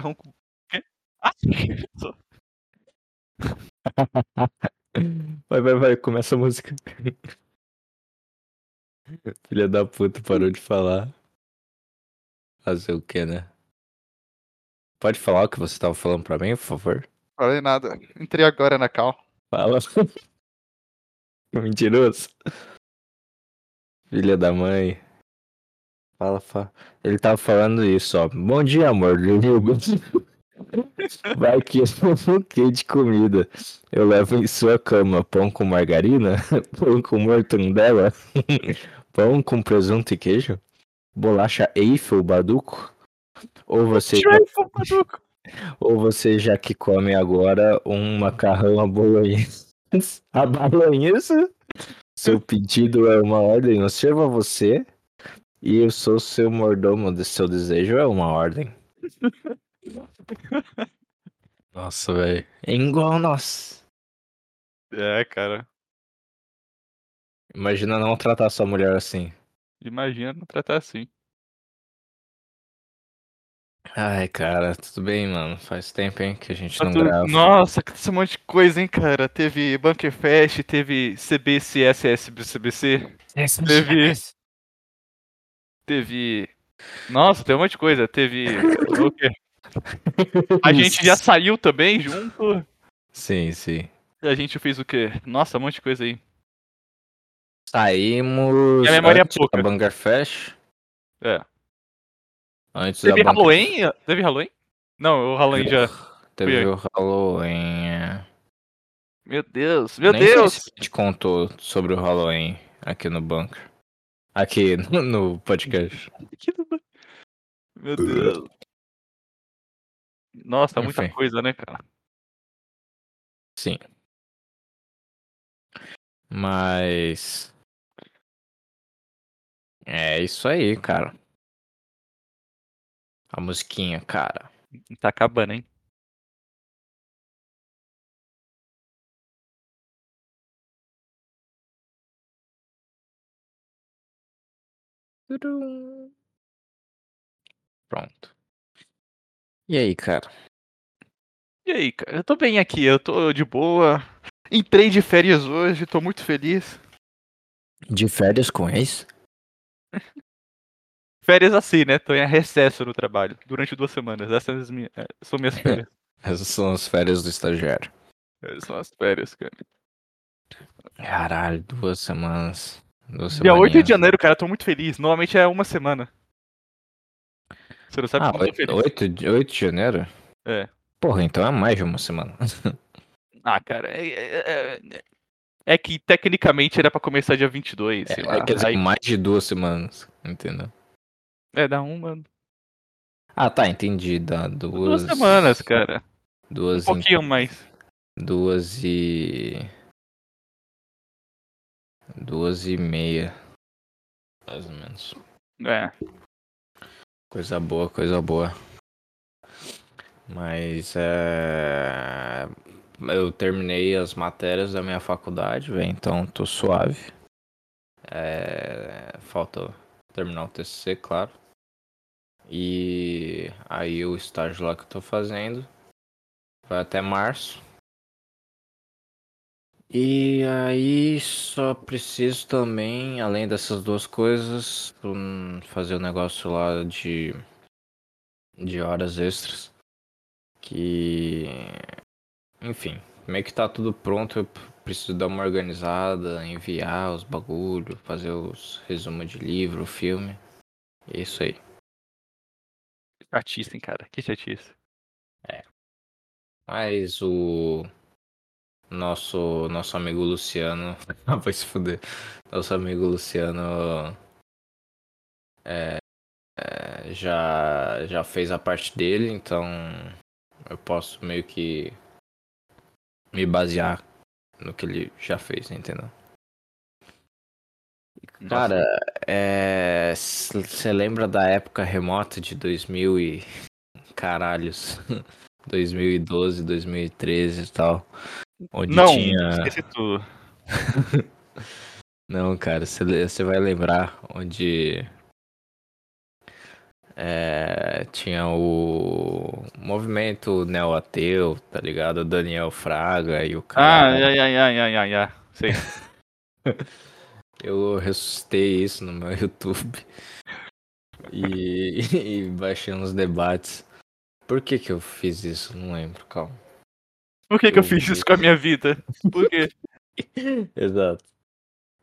macarrão com. Quê? Ah. Vai, vai, vai, começa a música. Filha da puta parou de falar. Fazer o que, né? Pode falar o que você tava falando pra mim, por favor? Falei nada. Entrei agora na cal. Fala. Mentiroso. Filha da mãe. Fala, fala. Ele tava falando isso, ó. Bom dia, amor. Vai que um quê de comida. Eu levo em sua cama pão com margarina, pão com mortandela, pão com presunto e queijo, bolacha Eiffel Baduco. Ou você, ou você já que come agora um macarrão à bolonhesa. A bolonhesa? Seu pedido é uma ordem, eu a você. E eu sou seu mordomo, de seu desejo é uma ordem. Nossa, velho. É igual nós. É, cara. Imagina não tratar sua mulher assim. Imagina não tratar assim. Ai, cara, tudo bem, mano. Faz tempo, hein, que a gente Tá não tudo- grava. Nossa, que esse monte de coisa, hein, cara. Teve Bunker Fest, teve CBCSS CBC, Teve- teve. Nossa, tem um monte de coisa. Teve. A gente já saiu também junto. Sim, sim. E a gente fez o quê? Nossa, um monte de coisa aí. Saímos. Minha memória é antes pouca. Da Fest. É. Antes Teve da Halloween? Teve Halloween? Não, o Halloween já. Teve o Halloween. é. Meu Deus, meu Nem sei Deus! se a gente contou sobre o Halloween aqui no bunker. Aqui no, no podcast. Meu Deus. Nossa, muita Enfim. coisa, né, cara? Sim. Mas. É isso aí, cara. A musiquinha, cara. Tá acabando, hein? Pronto. E aí, cara? E aí, cara? Eu tô bem aqui, eu tô de boa. Entrei de férias hoje, tô muito feliz. De férias com ex? Férias assim, né? Tô em recesso no trabalho durante duas semanas. Essas as minhas, é, são minhas férias. Essas são as férias do estagiário. Essas são as férias, cara. Caralho, duas semanas. Dia 8 semaninhas. de janeiro, cara, tô muito feliz. Normalmente é uma semana. Você não sabe Ah, como eu tô feliz. 8, de 8 de janeiro? É. Porra, então é mais de uma semana. Ah, cara, é, é- é- é que tecnicamente era pra começar dia 22, sei lá. É, quer dizer, Aí- mais de duas semanas. Entendeu? é, dá uma. Ah, tá, entendi. Dá duas. Duas semanas, cara. Um Duas, em- pouquinho mais. duas e. Duas e meia. Mais ou menos. É. Coisa boa, coisa boa. Mas é. Eu terminei as matérias da minha faculdade, então tô suave. É... Falta terminar o TCC, claro. E aí o estágio lá que eu tô fazendo vai até março. E aí só preciso também, além dessas duas coisas, hum, fazer o negócio lá de, de horas extras. Que. Enfim, meio que tá tudo pronto. Eu preciso dar uma organizada, enviar os bagulho, fazer os resumos de livro, filme. É isso aí. Chatice, hein, cara. Que chatice. Mas o nosso nosso amigo Luciano vai se fuder. Nosso amigo Luciano é, é, já já fez a parte dele, então eu posso meio que me basear no que ele já fez, entendeu? Cara, é, você lembra da época remota de 2000 e caralhos, 2012, 2013 e tal, onde não, tinha esqueci tudo. Não, cara, você vai lembrar onde É, tinha o movimento neo-ateu, tá ligado? O Daniel Fraga e o Ah, cara. ai, ai, ai, ai, ai, ai. Sei. Eu ressuscitei isso no meu YouTube. E, e baixei uns debates. Por que que eu fiz isso? Não lembro, calma. Por que, que eu fiz isso com a minha vida? Por quê? Exato.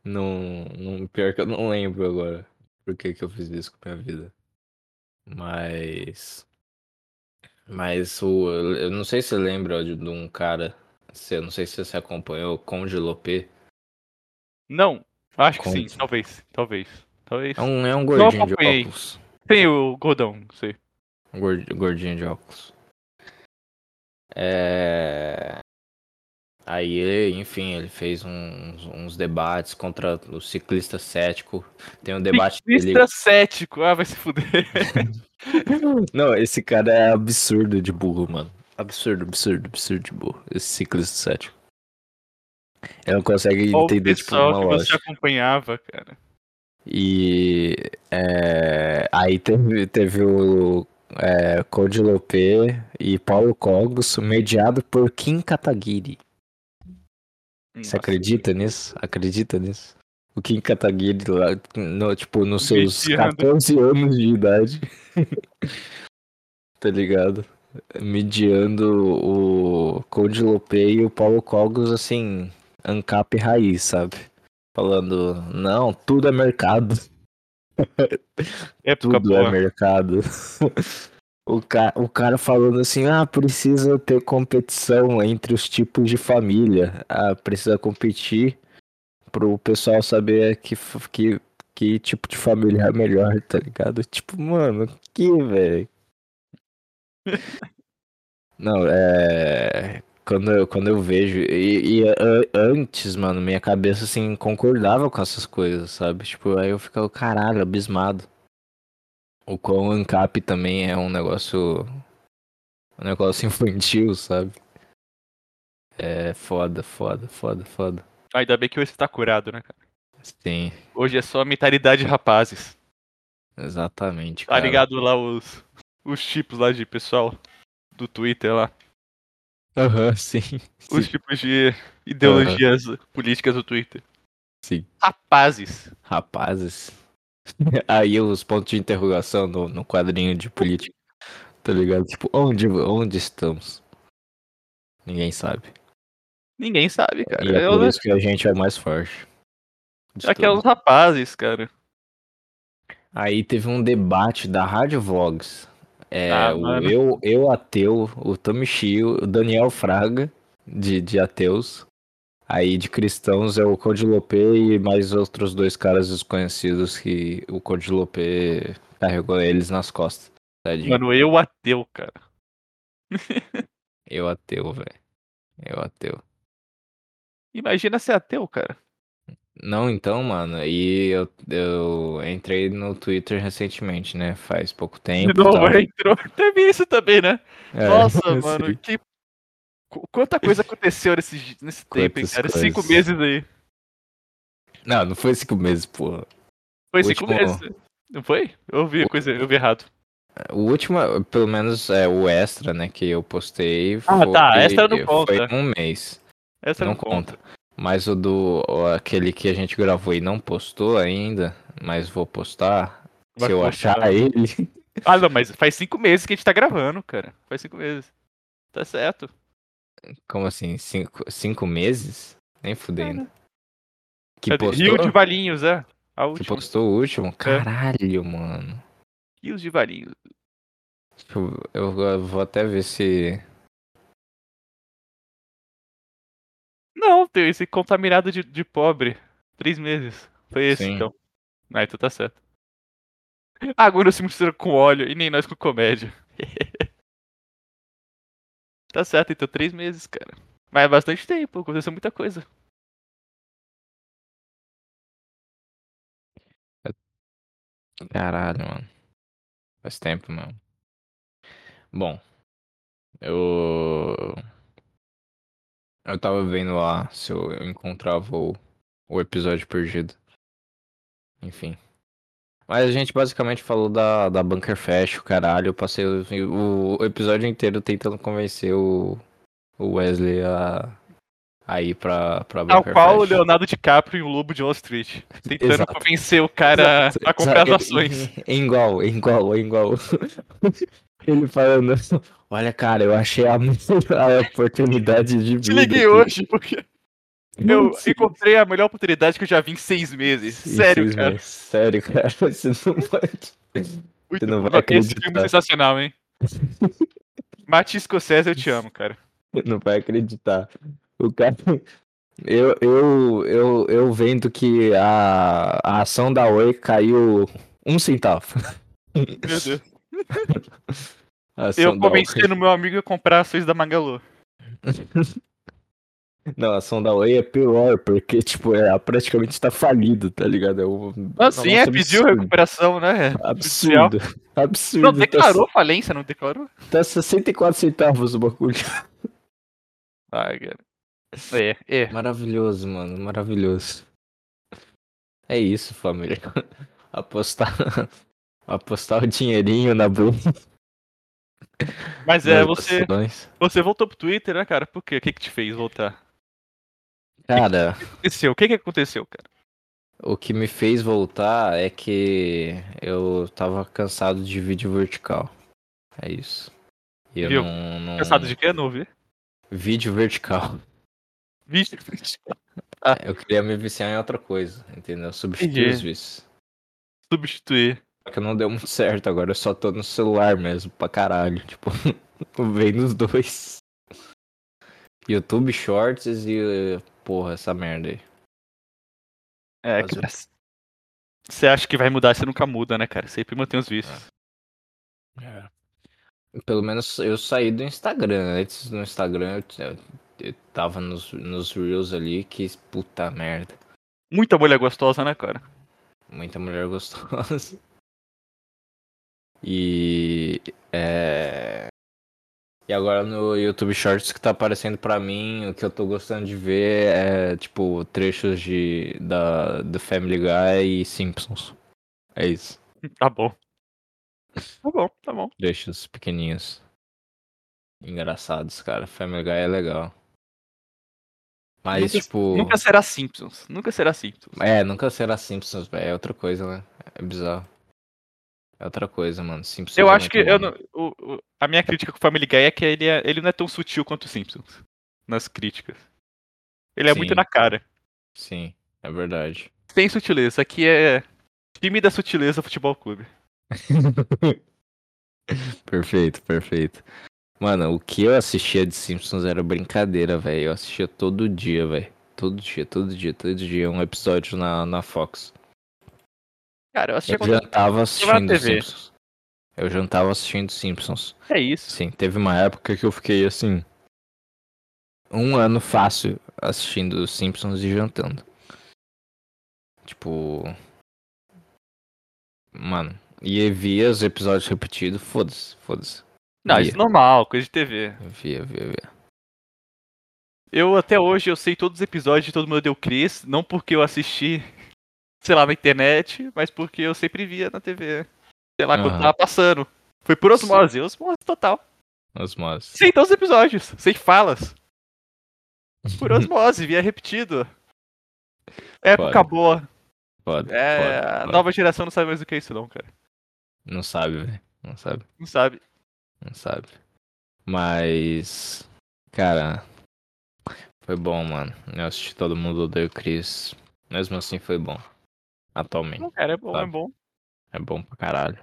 Não, não, pior que eu não lembro agora por que que eu fiz isso com a minha vida. Mas. Mas o. Eu não sei se você lembra de, de um cara. Eu não sei se você acompanhou, o Conde Lopê. Não, acho que Conte. sim, talvez, talvez. Talvez. É um, é um gordinho de óculos. Tem o Godão, sei. Um gord- gordinho de óculos. É. Aí, ele, enfim, ele fez uns, uns debates contra o ciclista cético. Tem um debate dele. Ciclista cético, ah, vai se fuder. Não, esse cara é absurdo de burro, mano. Absurdo, absurdo, absurdo de burro. Esse ciclista cético. Ele não consegue o entender, tipo, pessoal uma que você lógica. acompanhava, cara. E é, aí teve, teve o é, Code Lopê e Paulo Cogos, mediado por Kim Kataguiri. Você Nossa. acredita nisso? Acredita nisso? O Kim Kataguiri lá, no, tipo, nos seus Mediando. 14 anos de idade. tá ligado? Mediando o Code Lopê e o Paulo Cogos, assim, ANCAP raiz, sabe? Falando, não, tudo é mercado. Época Tudo é boa. mercado. O, ca o cara falando assim, ah, precisa ter competição entre os tipos de família. Ah, precisa competir pro pessoal saber que, que, que tipo de família é melhor, tá ligado? Tipo, mano, que, velho? Não, é. Quando eu, quando eu vejo. E, e antes, mano, minha cabeça, assim, concordava com essas coisas, sabe? Tipo, aí eu ficava, caralho, abismado. O quão ANCAP também é um negócio. Um negócio infantil, sabe? É foda, foda, foda, foda. Ainda bem que hoje você tá curado, né, cara? Sim, Hoje é só mentalidade de rapazes. exatamente. Tá cara. ligado lá os, os tipos lá de pessoal do Twitter lá. Aham, sim. Os Sim, tipos de ideologias políticas do Twitter. sim. Rapazes. Rapazes. Aí os pontos de interrogação no, no quadrinho de política. Tá ligado? Tipo, onde, onde estamos? Ninguém sabe. Ninguém sabe, cara. E é Eu- por isso que a gente é mais forte. de Aqueles todos. rapazes, cara. Aí teve um debate da Rádio Vox. É, Ah, o mano. eu, eu ateu, o Tomichio, o Daniel Fraga, de, de ateus. Aí de cristãos é o Code Lopê e mais outros dois caras desconhecidos que o Code Lopê carregou eles nas costas. Tadinho. Mano, eu ateu, cara. Eu ateu, velho. Eu ateu. Imagina ser ateu, cara. Não, então, mano, e eu, eu entrei no Twitter recentemente, né? Faz pouco tempo. De novo, tal. entrou. Teve isso também, né? É, Nossa, mano, sei. que. qu- Quanta coisa aconteceu nesse, nesse tempo, hein, cara? coisas. Cinco meses aí. Não, não foi cinco meses, porra. Foi O cinco último- meses. Não foi? Eu vi O- coisa, eu vi errado. O último, pelo menos é o extra, né, que eu postei. Ah, foi, tá, extra não conta. Foi um mês. Essa não não conta. Mas o do. aquele que a gente gravou e não postou ainda, mas vou postar. Vai se eu postar. achar ele. Ah, não, mas faz cinco meses que a gente tá gravando, cara. Faz cinco meses. Tá certo. Como assim? Cinco, cinco meses? Nem fudendo. Que Cadê? postou? Rio de Valinhos, é. A Que última. postou o último? Caralho, mano. Rios de Valinhos. Eu- eu vou até ver se. Não, tem esse contaminado de, de pobre. Três meses. Foi esse, Sim. então. Ah, então tá certo. Agora se mistura com óleo e nem nós com comédia. tá certo, então três meses, cara. Mas é bastante tempo, aconteceu muita coisa. Caralho, mano. Faz tempo, mano. Bom, eu. Eu tava vendo lá se eu encontrava o, o episódio perdido. Enfim. Mas a gente basicamente falou da, da Bunker Fest, o caralho. Eu passei o, o episódio inteiro tentando convencer o, o Wesley a, a ir pra, pra Tal Bunker qual o Fest. Leonardo DiCaprio e o Lobo de Wall Street. Tentando Exato. convencer o cara Exato, a comprar as exato. ações. É igual, é igual, é igual. Ele falando, olha, cara, eu achei a, a oportunidade de vida. Te liguei aqui." hoje porque eu encontrei a melhor oportunidade que eu já vi em seis meses. sim, Sério, sim, cara. mas Sério, cara, você não pode. Muito não bom. vai Esse acreditar. filme é sensacional, hein? Martin Scorsese, eu te amo, cara. Não vai acreditar. O cara. Eu, eu, eu, eu vendo que a, a ação da Oi caiu um centavo. Meu Deus. A ação Eu da Oi- convencendo meu amigo a comprar ações da Magalu. Não, a ação da Oi é pior, porque, tipo, é, praticamente tá falido, tá ligado? É um, Ah, sim, é, pediu recuperação, né? judicial. Absurdo. Absurdo. Não, tá- declarou falência, não declarou? Tá, 64 centavos o bagulho. Ai, cara. É, é. Maravilhoso, mano. Maravilhoso. É isso, família. Apostar. Apostar o dinheirinho na Blue. Mas é, você, você voltou pro Twitter, né, cara? Por quê? O que que te fez voltar? Cara, O que aconteceu? O que que aconteceu, cara? o que me fez voltar é que eu tava cansado de vídeo vertical. É isso. E eu Viu? não, não. Cansado de quê? Não ouvi. Vídeo vertical. Vixe. Eu queria me viciar em outra coisa, entendeu? Substituir Entendi. os vícios. Substituir. Que não deu muito certo agora, eu só tô no celular mesmo, pra caralho. Tipo, vem nos dois. YouTube Shorts e. Porra, essa merda aí. É, Mas cara. Você acha que vai mudar, você nunca muda, né, cara? Sempre mantém os vícios. Pelo menos eu saí do Instagram. Antes do Instagram eu, eu, eu tava nos, nos Reels ali que. Puta merda. Muita mulher gostosa, né, cara? Muita mulher gostosa. E. É. E agora no YouTube Shorts que tá aparecendo pra mim, o que eu tô gostando de ver é tipo trechos de da do Family Guy e Simpsons. É isso. Tá bom. Tá bom, tá bom. Trechos pequeninhos. Engraçados, cara. Family Guy é legal. Mas nunca, tipo. nunca será Simpsons. Nunca será Simpsons. É, nunca será Simpsons, velho. É outra coisa, né? É bizarro. É outra coisa, mano. Simpsons Eu é acho que eu não- o- o- a minha crítica com o Family Guy é que ele, é- ele não é tão sutil quanto o Simpsons. Nas críticas. Ele é Sim. muito na cara. Sim, é verdade. Sem sutileza. Aqui é time da sutileza futebol clube. perfeito, perfeito. Mano, o que eu assistia de Simpsons era brincadeira, velho. Eu assistia todo dia, velho. Todo dia, todo dia, todo dia. Um episódio na, na Fox. Cara, eu assisti Eu quando... jantava assistindo TV. Simpsons. Eu jantava assistindo Simpsons. É isso. Sim, teve uma época que eu fiquei assim. Um ano fácil assistindo Simpsons e jantando. Tipo. Mano, e via os episódios repetidos, foda-se, foda-se. Não, Via. isso é normal, coisa de TV. Via, via, via. Eu até hoje eu sei todos os episódios de Todo Mundo Deu Cris, não porque eu assisti, sei lá, na internet, mas porque eu sempre via na TV. Sei lá, quando tava passando. Foi por osmose, osmose total. Osmose. Sei todos os episódios, sem falas. Por osmose, via repetido. Época Foda. boa. Foda, É, foda, a foda. nova geração não sabe mais o que é isso não, cara. Não sabe, velho. Não sabe, Não sabe. não sabe. Mas. Cara. Foi bom, mano. Eu assisti todo mundo odeia o Chris. Mesmo assim foi bom. Atualmente. Não, cara, é bom, é Sabe. bom. É bom pra caralho.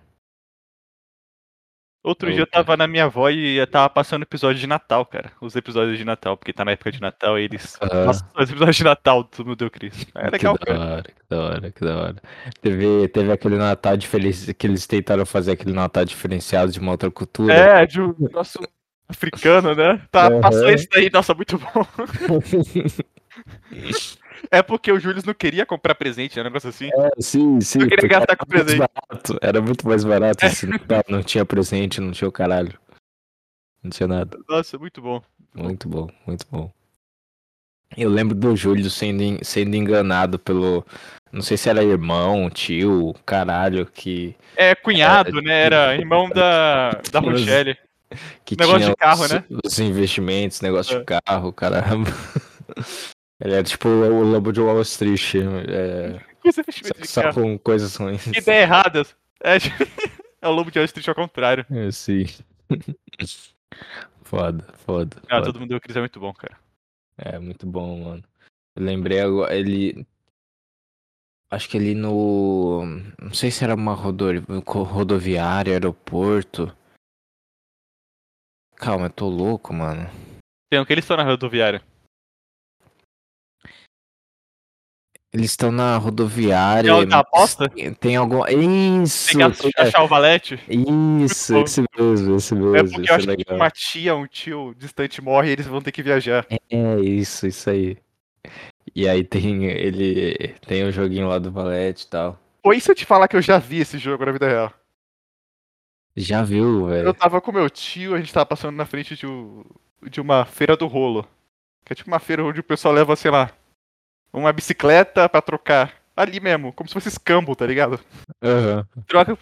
Outro É dia eu tava na minha avó e eu tava passando episódio de Natal, cara. Os episódios de Natal, porque tá na época de Natal e eles. Aham. Passam os episódios de Natal do Meu Deus Cris. É legal, que da cara. hora, que da hora, que da hora. Teve, teve aquele Natal diferenciado, que eles tentaram fazer aquele Natal diferenciado de uma outra cultura. É, de um nosso africano, né? Tá, Aham. passou isso daí, nossa, muito bom. É porque o Júlio não queria comprar presente, é um negócio assim. É, sim, sim. Eu queria gastar com era muito presente. barato, Era muito mais barato Natal. Não tinha presente, não tinha o caralho. Não tinha nada. Nossa, muito bom. Muito bom, muito bom. Eu lembro do Júlio sendo, en- sendo enganado pelo. Não sei se era irmão, tio, caralho, que, É, cunhado, né? Era irmão da, da Rochelle. que Negócio tinha de carro, os, né? os investimentos, negócio É. de carro, caramba. Ele era tipo o lobo de Wall Street, é, só, com coisas ruins. Que ideia errada. É, é o Lobo de Wall Street ao contrário. É, sim. Foda, foda. Ah, foda. todo mundo deu Cris é muito bom, cara. É muito bom, mano. Eu lembrei agora, ele. Acho que ele no. Não sei se era uma rodo... rodoviária, aeroporto. Calma, eu tô louco, mano. Tem o que eles estão na rodoviária. Eles estão na rodoviária. É da mas aposta? Tem algum. Isso! Tem que tem- achar o valete. Isso, esse mesmo, esse mesmo. É porque eu acho que uma tia, um tio distante morre e eles vão ter que viajar. É isso, isso aí. E aí tem ele. Tem o joguinho lá do Valete e tal. Foi isso eu te falar que eu já vi esse jogo na vida real. Já viu, Eu velho? tava com meu tio, a gente tava passando na frente de, um- de uma feira do rolo. Que é tipo uma feira onde o pessoal leva, sei lá, uma bicicleta pra trocar. Ali mesmo, como se fosse escambo, tá ligado? Aham. Troca.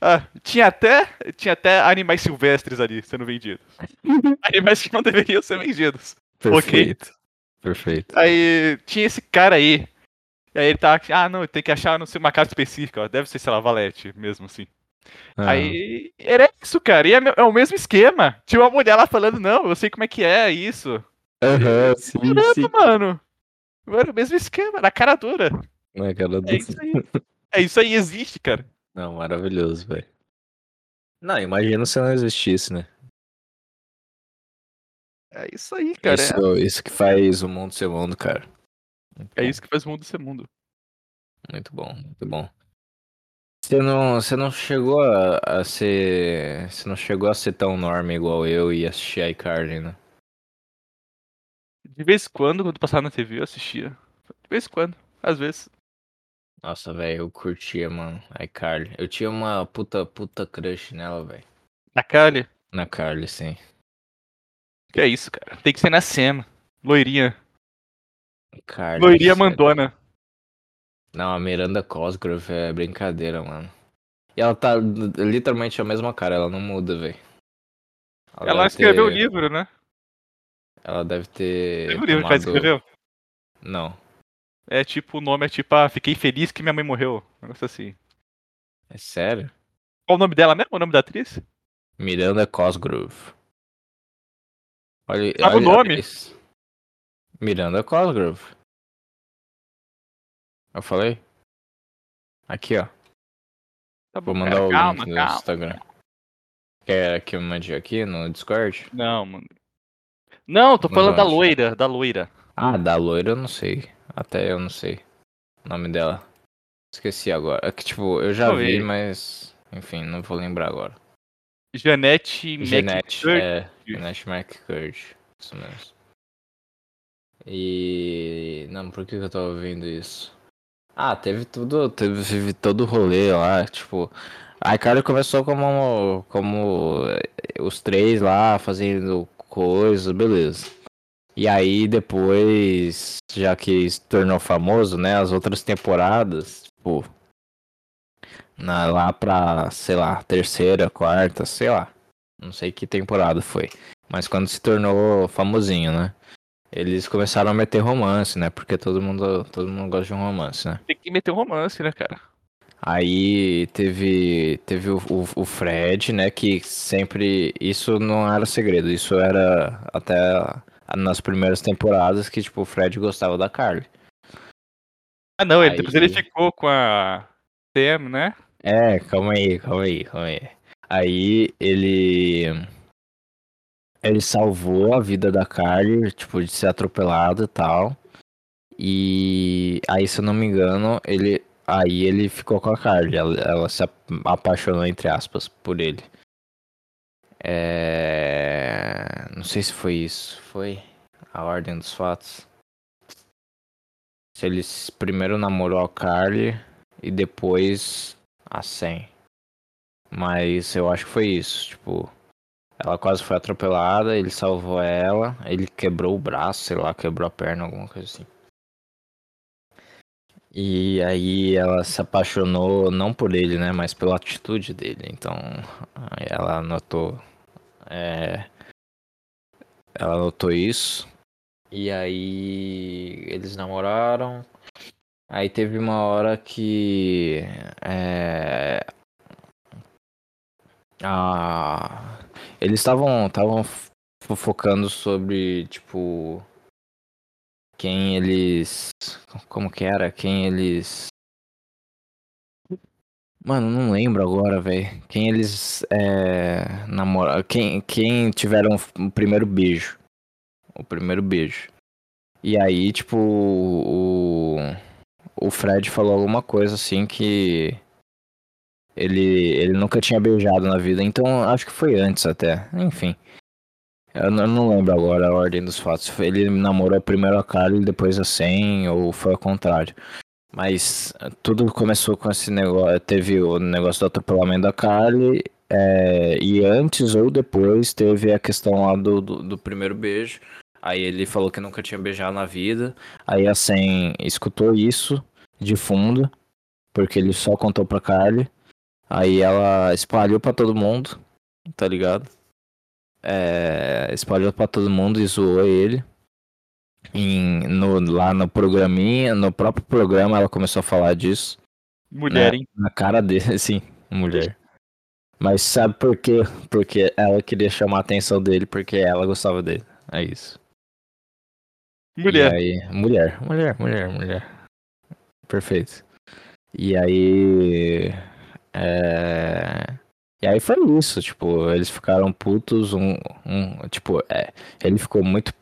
Ah, tinha até, tinha até animais silvestres ali sendo vendidos. Animais que não deveriam ser vendidos. Perfeito. Perfeito. Aí tinha esse cara aí. E aí ele tava. Ah, não, tem que achar não sei, uma casa específica, ó. Deve ser, sei lá, Valete mesmo, assim. Aham. Aí era isso, cara. E é, é o mesmo esquema. Tinha uma mulher lá falando, não, eu sei como é que é isso. Aham, sim, sim. Mano. Era o mesmo esquema, na cara dura. É cara do... É isso aí. É isso aí, existe, cara. Não, maravilhoso, velho. Não, imagina se não existisse, né? É isso aí, cara. Isso, isso que faz o mundo ser mundo, cara. Muito É, é bom, isso que faz o mundo ser mundo. Muito bom, muito bom. Você não, você não chegou a, a ser. Você não chegou a ser tão enorme igual eu e assistir iCarly, né? De vez em quando, quando passava na TV, eu assistia. De vez em quando, às vezes. Nossa, velho, eu curtia, mano, iCarly. Eu tinha uma puta, puta crush nela, velho. Na Kali. Na Carly, sim. Que é isso, cara. Tem que ser na cena. Loirinha. Carly. Loirinha sério. mandona. Não, a Miranda Cosgrove é brincadeira, mano. E ela tá literalmente a mesma cara, ela não muda, velho. Ela deve escreveu o ter- livro, né? Ela deve ter. O livro que ela tomado- escreveu? Não. É tipo, o nome é tipo, ah, fiquei feliz que minha mãe morreu. Um negócio assim. É sério? Qual o nome dela mesmo? O nome da atriz? Miranda Cosgrove. Olha, Sabe o olha nome? isso. Miranda Cosgrove. Eu falei? Aqui, ó. Tá Vou bom, mandar cara. o calma, link no calma. Instagram. Quer que eu mande aqui no Discord? Não, mano. Não, tô falando da loira, da loira. Ah, da loira eu não sei. Até eu não sei o nome dela. Esqueci agora. É que, tipo, eu já vi, mas. Enfim, não vou lembrar agora. Janete Jeanette. McCurdy. É, Jeanette McCurdy. Isso mesmo. E. Não, por que eu tava vendo isso? Ah, teve tudo. Teve, teve todo o rolê lá, tipo. A iCarly começou como. como os três lá fazendo coisas, beleza. E aí depois, já que se tornou famoso, né? As outras temporadas, tipo. Na, lá pra, sei lá, terceira, quarta, sei lá. Não sei que temporada foi. Mas quando se tornou famosinho, né? Eles começaram a meter romance, né? Porque todo mundo, todo mundo gosta de um romance, né? Tem que meter um romance, né, cara? Aí teve, teve o, o, o Fred, né? Que sempre. Isso não era segredo, isso era até nas primeiras temporadas que, tipo, o Fred gostava da Carly. Ah, não, ele, Aí- depois ele ficou com a Sam, né? É, calma aí, calma aí, calma aí. Aí ele. Ele salvou a vida da Carly, tipo, de ser atropelado e tal. E aí, se eu não me engano, ele. Aí ele ficou com a Carly. Ela, ela se ap- apaixonou, entre aspas, por ele. É. Não sei se foi isso. Foi a ordem dos fatos. Se ele primeiro namorou a Carly e depois a 100. Mas eu acho que foi isso, tipo. Ela quase foi atropelada, ele salvou ela, ele quebrou o braço, sei lá, quebrou a perna, alguma coisa assim. E aí ela se apaixonou não por ele, né, mas pela atitude dele. Então ela notou, é, ela notou isso. E aí eles namoraram. Aí teve uma hora que é, a, eles estavam estavam fofocando sobre tipo quem eles. Como que era? Quem eles. Mano, não lembro agora, velho. Quem eles é, namoraram. Quem, quem tiveram o primeiro beijo. O primeiro beijo. E aí, tipo, o. O Fred falou alguma coisa assim que. Ele, ele nunca tinha beijado na vida, então acho que foi antes até. Enfim. Eu não lembro agora a ordem dos fatos. Ele namorou primeiro a Carly, depois a Sen, ou foi ao contrário. Mas eh, tudo começou com esse negócio. Teve o negócio do atropelamento da Carly, é, e antes ou depois teve a questão lá do, do, do, primeiro beijo. Aí ele falou que nunca tinha beijado na vida. Aí a Sen escutou isso de fundo, porque ele só contou pra Carly. Aí ela espalhou para todo mundo, tá ligado? É, espalhou para todo mundo e zoou ele. Em, no, lá no programinha, no próprio programa ela começou a falar disso. Mulher, né? hein? Na cara dele, sim, mulher. Mas sabe por quê? Porque ela queria chamar a atenção dele porque ela gostava dele. É isso. Mulher. Aí, mulher, mulher, mulher, mulher. Perfeito. E aí. É... E aí foi isso, tipo, eles ficaram putos, um, um tipo, é, ele ficou muito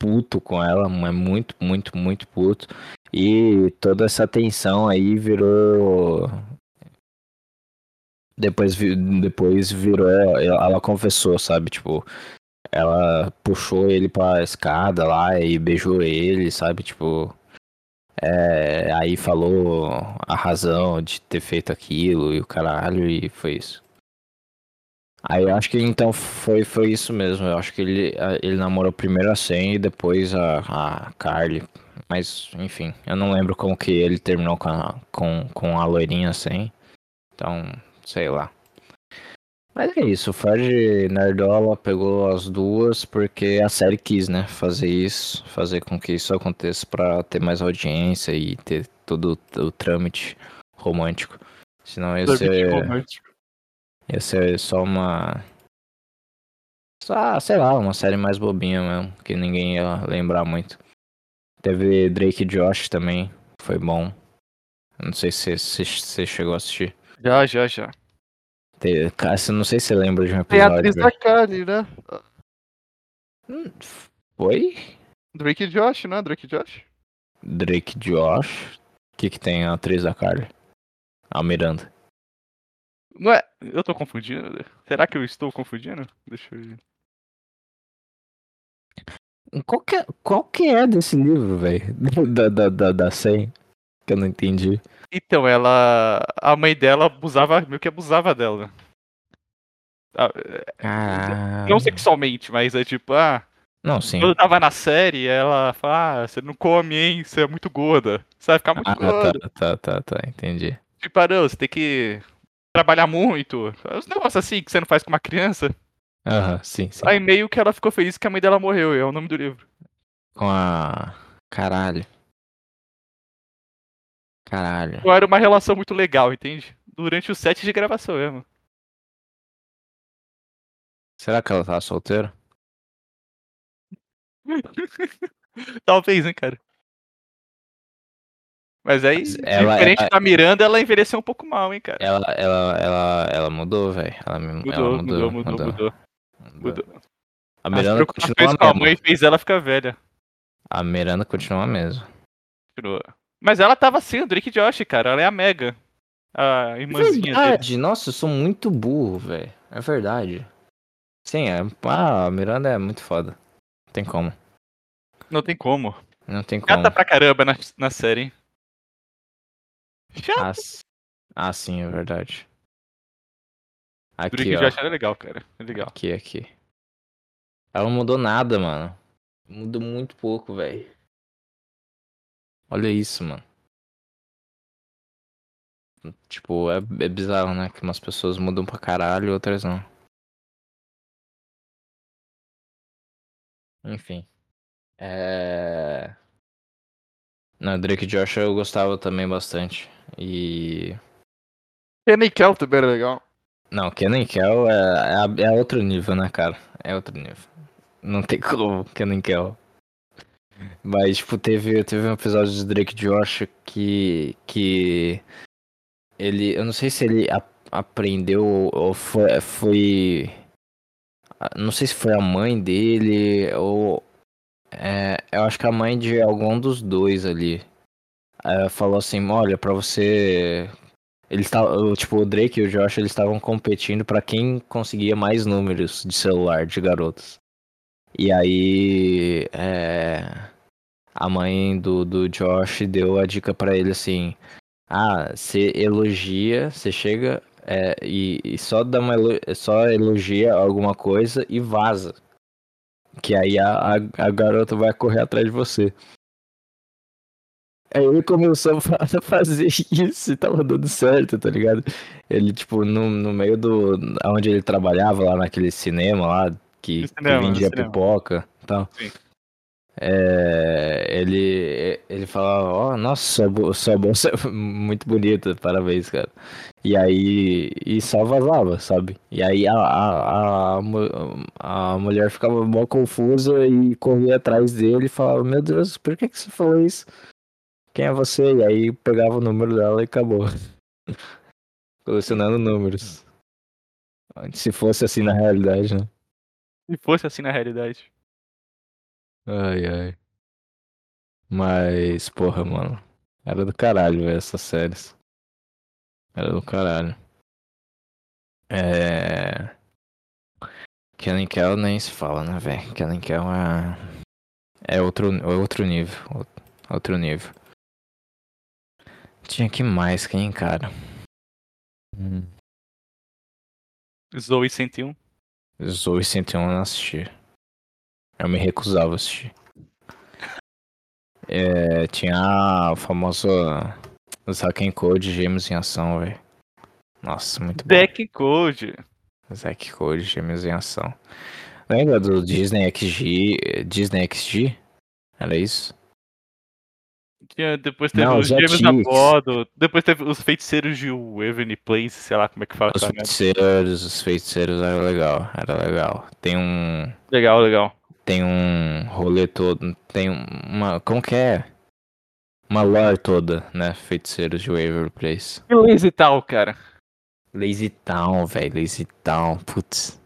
puto com ela, é muito, muito, muito puto. E toda essa tensão aí virou depois depois virou ela confessou, sabe, tipo, ela puxou ele pra escada lá e beijou ele, sabe, tipo, é, aí falou a razão de ter feito aquilo e o caralho e foi isso. Aí eu acho que então foi, foi isso mesmo. Eu acho que ele, ele namorou primeiro a Sen e depois a, a Carly. Mas, enfim, eu não lembro como que ele terminou com a, com, com a loirinha Sen. Então, sei lá. Mas é isso, o Fred Nerdola pegou as duas porque a série quis, né? Fazer isso, fazer com que isso aconteça para ter mais audiência e ter todo o trâmite romântico. Senão ia ser. Ia ser só uma. Só, sei lá, uma série mais bobinha mesmo, que ninguém ia lembrar muito. Teve Drake e Josh também, foi bom. Não sei se você chegou a assistir. Já, já, já. Cara, não sei se você lembra de um episódio. Tem a atriz da Carly, né? Hum, foi? Drake e Josh, né? Drake e Josh? Drake e Josh? O que que tem a atriz da Carly? A Miranda. Não é. Eu tô confundindo? Será que eu estou confundindo? Deixa eu ver. Qual que, é, qual que é desse livro, velho? Da, da, da, da 100? Que eu não entendi. Então, ela. A mãe dela abusava, meio que abusava dela. Ah. Não sexualmente, mas é tipo, ah. Não, sim. Quando eu tava na série, ela fala, ah, você não come, hein? Você é muito gorda. Você vai ficar muito ah, gorda. Tá, tá, tá, tá, entendi. Tipo, ah, não, você tem que trabalhar muito. Os negócios assim que você não faz com uma criança. Aham, sim, sim. Aí meio que ela ficou feliz que a mãe dela morreu, é o nome do livro. Com a. Caralho. Caralho. Não era uma relação muito legal, entende? Durante o set de gravação mesmo. Será que ela tá solteira? Talvez, hein, cara. Mas aí, ela, diferente ela, da Miranda, ela envelheceu um pouco mal, hein, cara. Ela, ela, ela, ela mudou, velho. Ela, mudou, ela mudou, mudou, mudou, mudou, mudou. A Miranda continua a mesma. A mãe fez ela ficar velha. A Miranda continua a mesma. Continua. Mas ela tava assim, o Drake Josh, cara. Ela é a Mega. A irmãzinha verdade. dele. Nossa, eu sou muito burro, velho. É verdade. Sim, é... Ah, a Miranda é muito foda. Não tem como. Não tem como. Não tem como. Gata pra caramba na, na série, hein? Ah, ah, sim, é verdade. Aqui, Drake ó. Josh era legal, cara. É legal. Aqui, aqui. Ela não mudou nada, mano. Mudou muito pouco, velho. Olha isso, mano. Tipo, é, é bizarro, né? Que umas pessoas mudam pra caralho e outras não. Enfim. É. Não, Drake Josh eu gostava também bastante. E. Kenny Kell também era legal. Não, Kenan Kel é, é, é outro nível, né, cara? É outro nível. Não tem como, Kenan Kel. Mas, tipo, teve, teve um episódio de Drake Josh que. que. Ele. Eu não sei se ele a- aprendeu ou- foi. foi não sei se foi a mãe dele ou. é, eu acho que a mãe de algum dos dois ali. Falou assim: olha, pra você eles estavam, tipo, o Drake e o Josh, eles estavam competindo pra quem conseguia mais números de celular de garotos. E aí, é, a mãe do, do Josh deu a dica pra ele assim: ah, você elogia, você chega é, e, e só dá uma só elogia alguma coisa e vaza. Que aí a, a, a garota vai correr atrás de você. Aí ele começou a fa- a fazer isso e tava dando certo, tá ligado? Ele, tipo, no, no meio do. onde ele trabalhava, lá naquele cinema lá, que, que cinema, no vendia pipoca e tal. Sim. É, ele, ele falava, ó, nossa, sua, sua bolsa é muito bonita, parabéns, cara. E aí, e só vazava, sabe? E aí a, a, a, a mulher ficava mó confusa e corria atrás dele e falava, meu Deus, por que que você falou isso? Quem é você? E aí pegava o número dela e acabou. Colecionando números. Se fosse assim na realidade, né? Se fosse assim na realidade. Ai, ai. Mas, porra, mano. Era do caralho, velho, essas séries. Era do caralho. É. Kenan Kel nem se fala, né, velho? Kenan Kel é. É outro, é outro nível. Outro nível. Tinha que mais, quem, cara? Hum. Zoe 101. Zoe 101 eu não assisti. Eu me recusava a assistir. É, tinha o famoso Zack and Code Gêmeos em Ação, velho. Nossa, muito bom. Deck Code. Zack Code Gêmeos em Ação. Lembra do Disney XG? Disney XG? Era isso? Tinha, depois teve Não, os gêmeos da bordo. Depois teve os feiticeiros de Waverly Place, sei lá como é que fala Os merda. feiticeiros, os feiticeiros era legal, era legal. Tem um. Legal, legal. Tem um rolê todo. Tem uma. Como que é? Uma lore toda, né? Feiticeiros de Waverly Place. E Lazy tal, cara. Lazy Town, velho. Lazy Town, putz.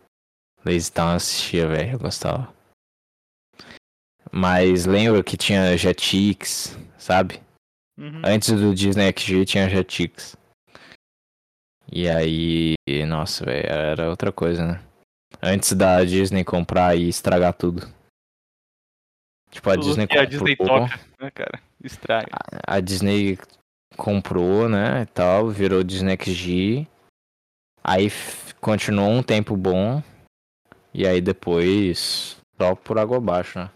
Lazy Town eu assistia, velho. Eu gostava. Mas lembra que tinha Jetix, sabe? Uhum. Antes do Disney XG tinha Jetix. E aí, nossa, velho, era outra coisa, né? Antes da Disney comprar e estragar tudo. Tipo, a Tudo Disney que a comprou. Disney toca, né, cara? Estraga. a Disney comprou, né, e tal, virou Disney XG. Aí f- continuou um tempo bom. E aí depois só por água abaixo, né?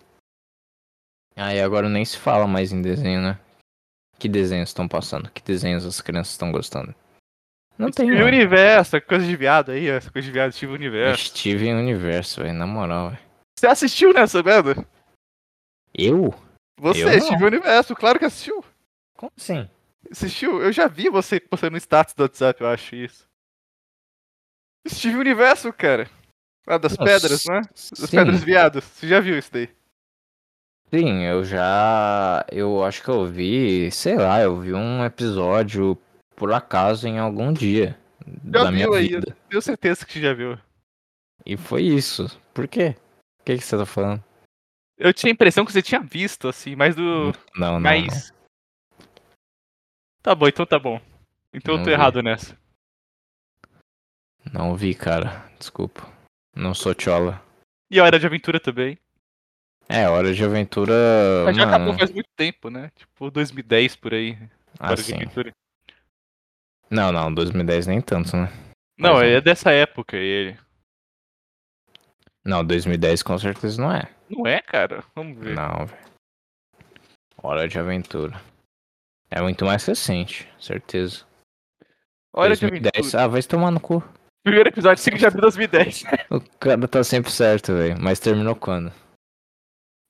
Aí agora nem se fala mais em desenho, né? Que desenhos estão passando? Que desenhos as crianças estão gostando? Não tem, Steve mano. Universo, coisa de viado aí, essa coisa de viado, Steve Universo. Steven Universo, velho, na moral, velho. Você assistiu nessa merda? Eu? Você, Eu não. Steve Universo, claro que assistiu. Como assim? Assistiu? Eu já vi você postando no status do WhatsApp, eu acho isso. Steve Universo, cara. Lá das Não, pedras, né? Das Sim, pedras viados. Você já viu isso daí? Sim, eu já. Eu acho que eu vi, sei lá, eu vi um episódio por acaso em algum dia Já da minha viu aí, vida. Tenho certeza que você já viu. E foi isso. Por quê? O que, que você tá falando? Eu tinha a impressão que você tinha visto, assim, mais do. Não, não. mais. Tá bom, então tá bom. Então eu Não tô vi. errado nessa. Não, não vi, cara. Desculpa. Não sou chola. E a Hora de Aventura também. É, Hora de Aventura. Mas já mano, acabou faz muito tempo, né? Tipo, 2010 por aí. Hora de assim. Aventura. Não, não, 2010 nem tanto, né? Não, Mais um. é dessa época ele. Não, 2010 com certeza não é. Não é, cara? Vamos ver. Não, velho. Hora de Aventura. É muito mais recente, certeza. Que 2010. aventura. Ah, vai se tomar no cu. Primeiro episódio, 5 de abril de 2010. O cara tá sempre certo, velho. Mas terminou quando?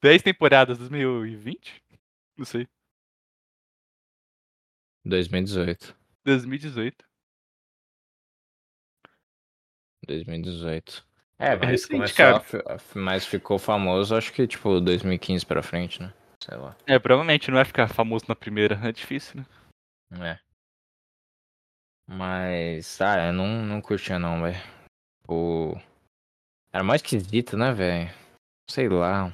10 temporadas, 2020? Não sei. 2018. 2018. 2018. É, mas recente, começou a mas ficou famoso, acho que tipo 2015 pra frente, né? Sei lá. É, provavelmente não vai ficar famoso na primeira. É difícil, né? É. Mas, ah, eu não, não curtia não, velho. O... Era mais esquisito, né, velho? Sei lá.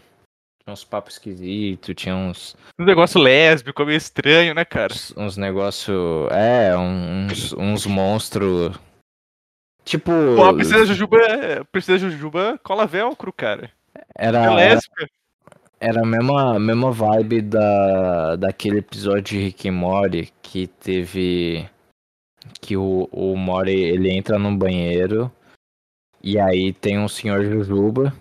Tinha uns papos esquisitos, tinha uns, Um negócio lésbico, meio estranho, né, cara? uns, uns negócio... É, uns, uns monstros... Tipo... Pô, a princesa Jujuba, a princesa Jujuba cola velcro, cara. É Era, lésbica. era a mesma, mesma vibe da, daquele episódio de Rick and Morty que teve... Que o, o Morty, ele entra num banheiro e aí tem um senhor Jujuba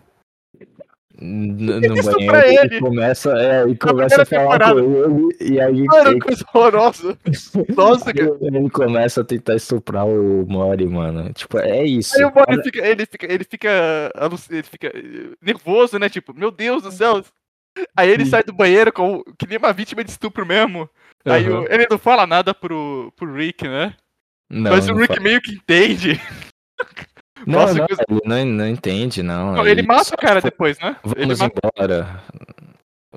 no, banheiro pra e ele. começa, é, e começa a falar com ele e aí Mano, ele, coisa horrorosa. Nossa, cara. ele começa a tentar estuprar o Mori, mano. Tipo, é isso. Aí o Mori fica, ele fica, ele fica, ele fica eh, nervoso, né? Tipo, meu Deus do céu. Aí ele sai do banheiro com, que nem uma vítima de estupro mesmo. Aí o- ele não fala nada pro, pro Rick, né? Não, Mas o Rick fala. meio que entende. Não, Nossa, não, coisa- ele não, não entende, não. Não, ele mata só, o cara tipo, depois, né? Ele Vamos mata... embora.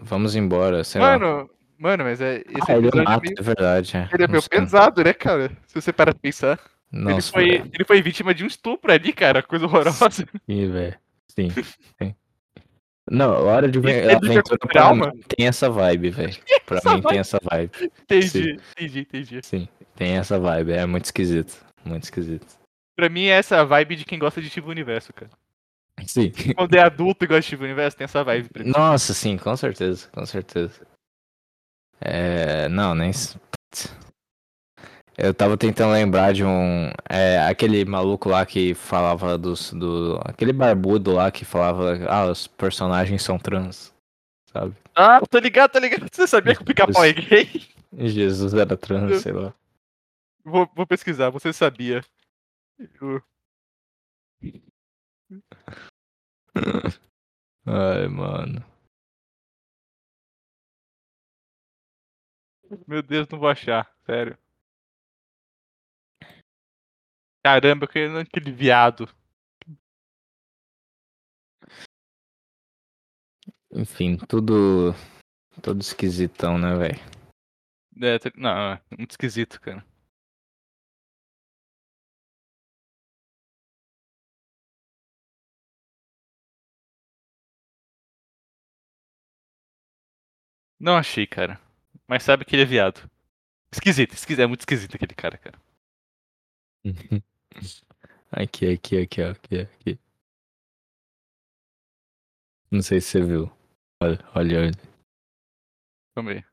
Vamos embora, sei lá. Mano, mano, mas é. Esse Ah, ele episódio é mata, meio- é verdade. É. Ele é meio pesado, né, cara? Se você para pra pensar. ele, Nossa, foi, velho. ele foi vítima de um estupro ali, cara. Coisa horrorosa. Sim, velho. Sim, sim. Não, hora de ver Ele com aventura pra mim tem essa vibe, velho. Pra mim tem essa vibe. Entendi, entendi, entendi. Sim, tem essa vibe. É muito esquisito. Muito esquisito. Pra mim, é essa vibe de quem gosta de Steve Universo, cara. Sim. Quando é adulto e gosta de Steve Universo, tem essa vibe pra mim. Nossa, sim, com certeza, com certeza. É, não, nem. Eu tava tentando lembrar de um. É, aquele maluco lá que falava dos. Do, aquele barbudo lá que falava. Ah, os personagens são trans. Sabe? Ah, tô ligado, tô ligado. Você sabia que o pica-pau é gay? Jesus era trans, sei lá. Vou, vou pesquisar, você sabia. Ai, mano. Meu Deus, não vou achar, sério. Caramba, eu querendo aquele viado. Enfim, tudo. Tudo esquisitão, né, velho? É, não, é muito esquisito, cara. Não achei, cara. Mas sabe que ele é viado. Esquisito, esquisito. É muito esquisito aquele cara, cara. Aqui, aqui, aqui, aqui, aqui. Não sei se você viu. Olha, olha, olha. Calma aí.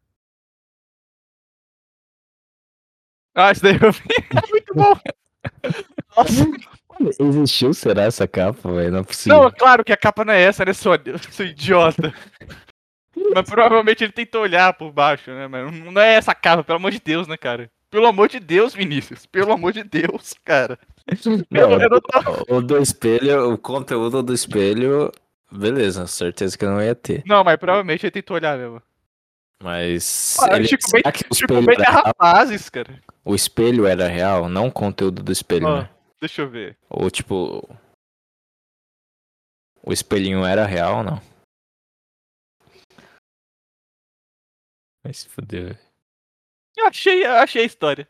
Ah, isso daí eu vi. É muito bom. Nossa. Existiu, será, essa capa, velho? Não é possível. Não, claro que a capa não é essa, né, seu, seu idiota. Mas provavelmente ele tentou olhar por baixo, né? Mas não é essa capa, pelo amor de Deus, né, cara? Pelo amor de Deus, Vinícius. Pelo amor de Deus, cara. Não, tô- o do espelho, o conteúdo do espelho, beleza, certeza que não ia ter. Não, mas provavelmente ele tentou olhar mesmo. Mas Ah, ele, Chico Bento- que o Chico espelho, Bento é era rapazes, cara. o espelho era real, não o conteúdo do espelho, Ó. né? Deixa eu ver. Ou tipo, o espelhinho era real ou não? Vai se fuder, velho. Eu achei, eu achei a história.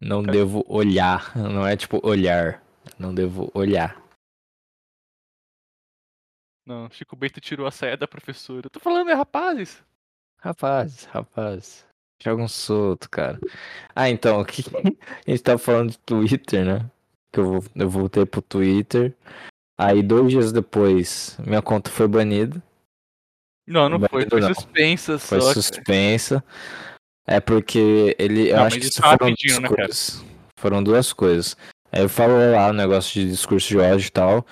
Não devo olhar, não é tipo olhar, não devo olhar. Não, Chico Bento tirou a saia da professora. Eu tô falando, é rapazes. Rapaz, rapaz. Joga um solto, cara. Ah, então, o que a gente tava falando de Twitter, né? Que eu, eu voltei pro Twitter. Aí, dois dias depois, minha conta foi banida. Não, não foi. Foi não. suspensa Foi só. cara. suspensa. É porque ele. Eu Não, acho que isso é foram duas né, coisas. Foram duas coisas. Ele falou lá o negócio de discurso de ódio e tal,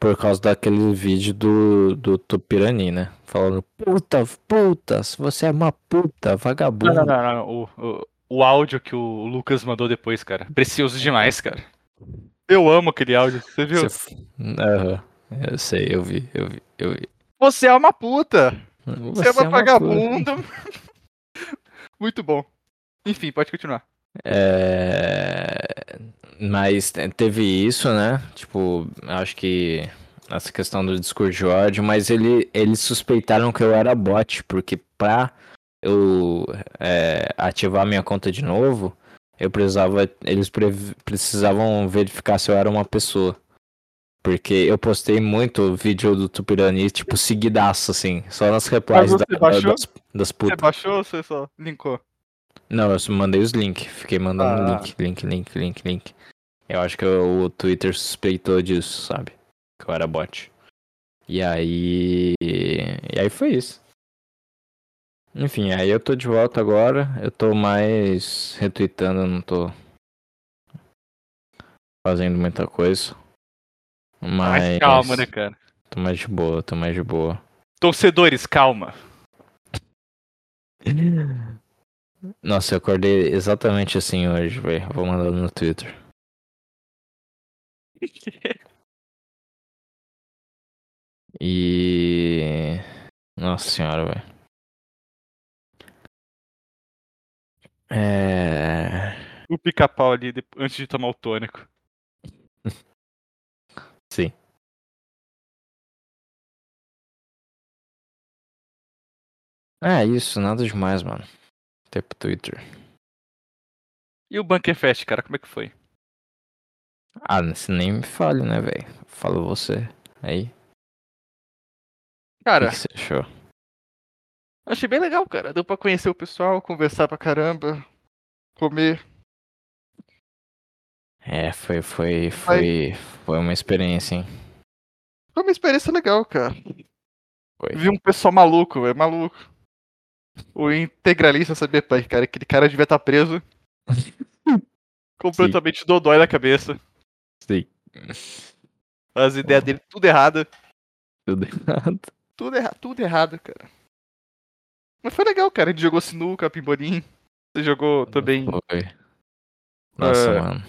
por causa daquele vídeo do, do Tupirani, né? Falando, puta, puta, você é uma puta, vagabundo. Não, não, não, não. O, o, o áudio que o Lucas mandou depois, cara. Precioso demais, cara. Eu amo aquele áudio, você viu? Você... Aham, eu sei, eu vi, eu vi, eu vi. Você é uma puta! Você, é uma puta. vagabundo! Muito bom. Enfim, pode continuar. É... Mas teve isso, né? Tipo, acho que essa questão do discurso de ódio, mas ele, eles suspeitaram que eu era bot, porque pra eu é, ativar minha conta de novo, eu precisava. Eles pre- precisavam verificar se eu era uma pessoa. Porque eu postei muito vídeo do Tupirani, tipo, seguidaço, assim, só nas replies você da- baixou? das, das Você putas. baixou ou você só linkou? Não, eu só mandei os links. Fiquei mandando Ah. link, link, link, link, link. Eu acho que o Twitter suspeitou disso, sabe? Que eu era bot. E aí. E aí foi isso. Enfim, aí eu tô de volta agora. Eu tô mais retweetando, eu não tô fazendo muita coisa. Mas. Mas calma, né, cara? Tô mais de boa, tô mais de boa. Torcedores, calma. Nossa, eu acordei exatamente assim hoje, velho. Vou mandar no Twitter. E. Nossa senhora, velho. É. O pica-pau ali antes de tomar o tônico. Sim. É isso, nada demais, mano. Tempo Twitter. E o Bunker Fest, cara, como é que foi? Ah, você nem me fale, né, velho? Fala você. Aí, o Cara, que, que você achou? achei bem legal, cara. Deu pra conhecer o pessoal, conversar pra caramba, comer. É, foi, foi, foi, foi uma experiência, hein? Foi uma experiência legal, cara. Foi. Vi um pessoal maluco, é maluco. O integralista Cyberpunk, cara. Aquele cara devia estar preso. Completamente dodói da cabeça. Sim. As ideias dele tudo errada. Tudo errado. Tudo, erra tudo errado, cara. Mas foi legal, cara. A gente jogou sinuca, pimbolim. Você jogou também Foi. Nossa, É. mano.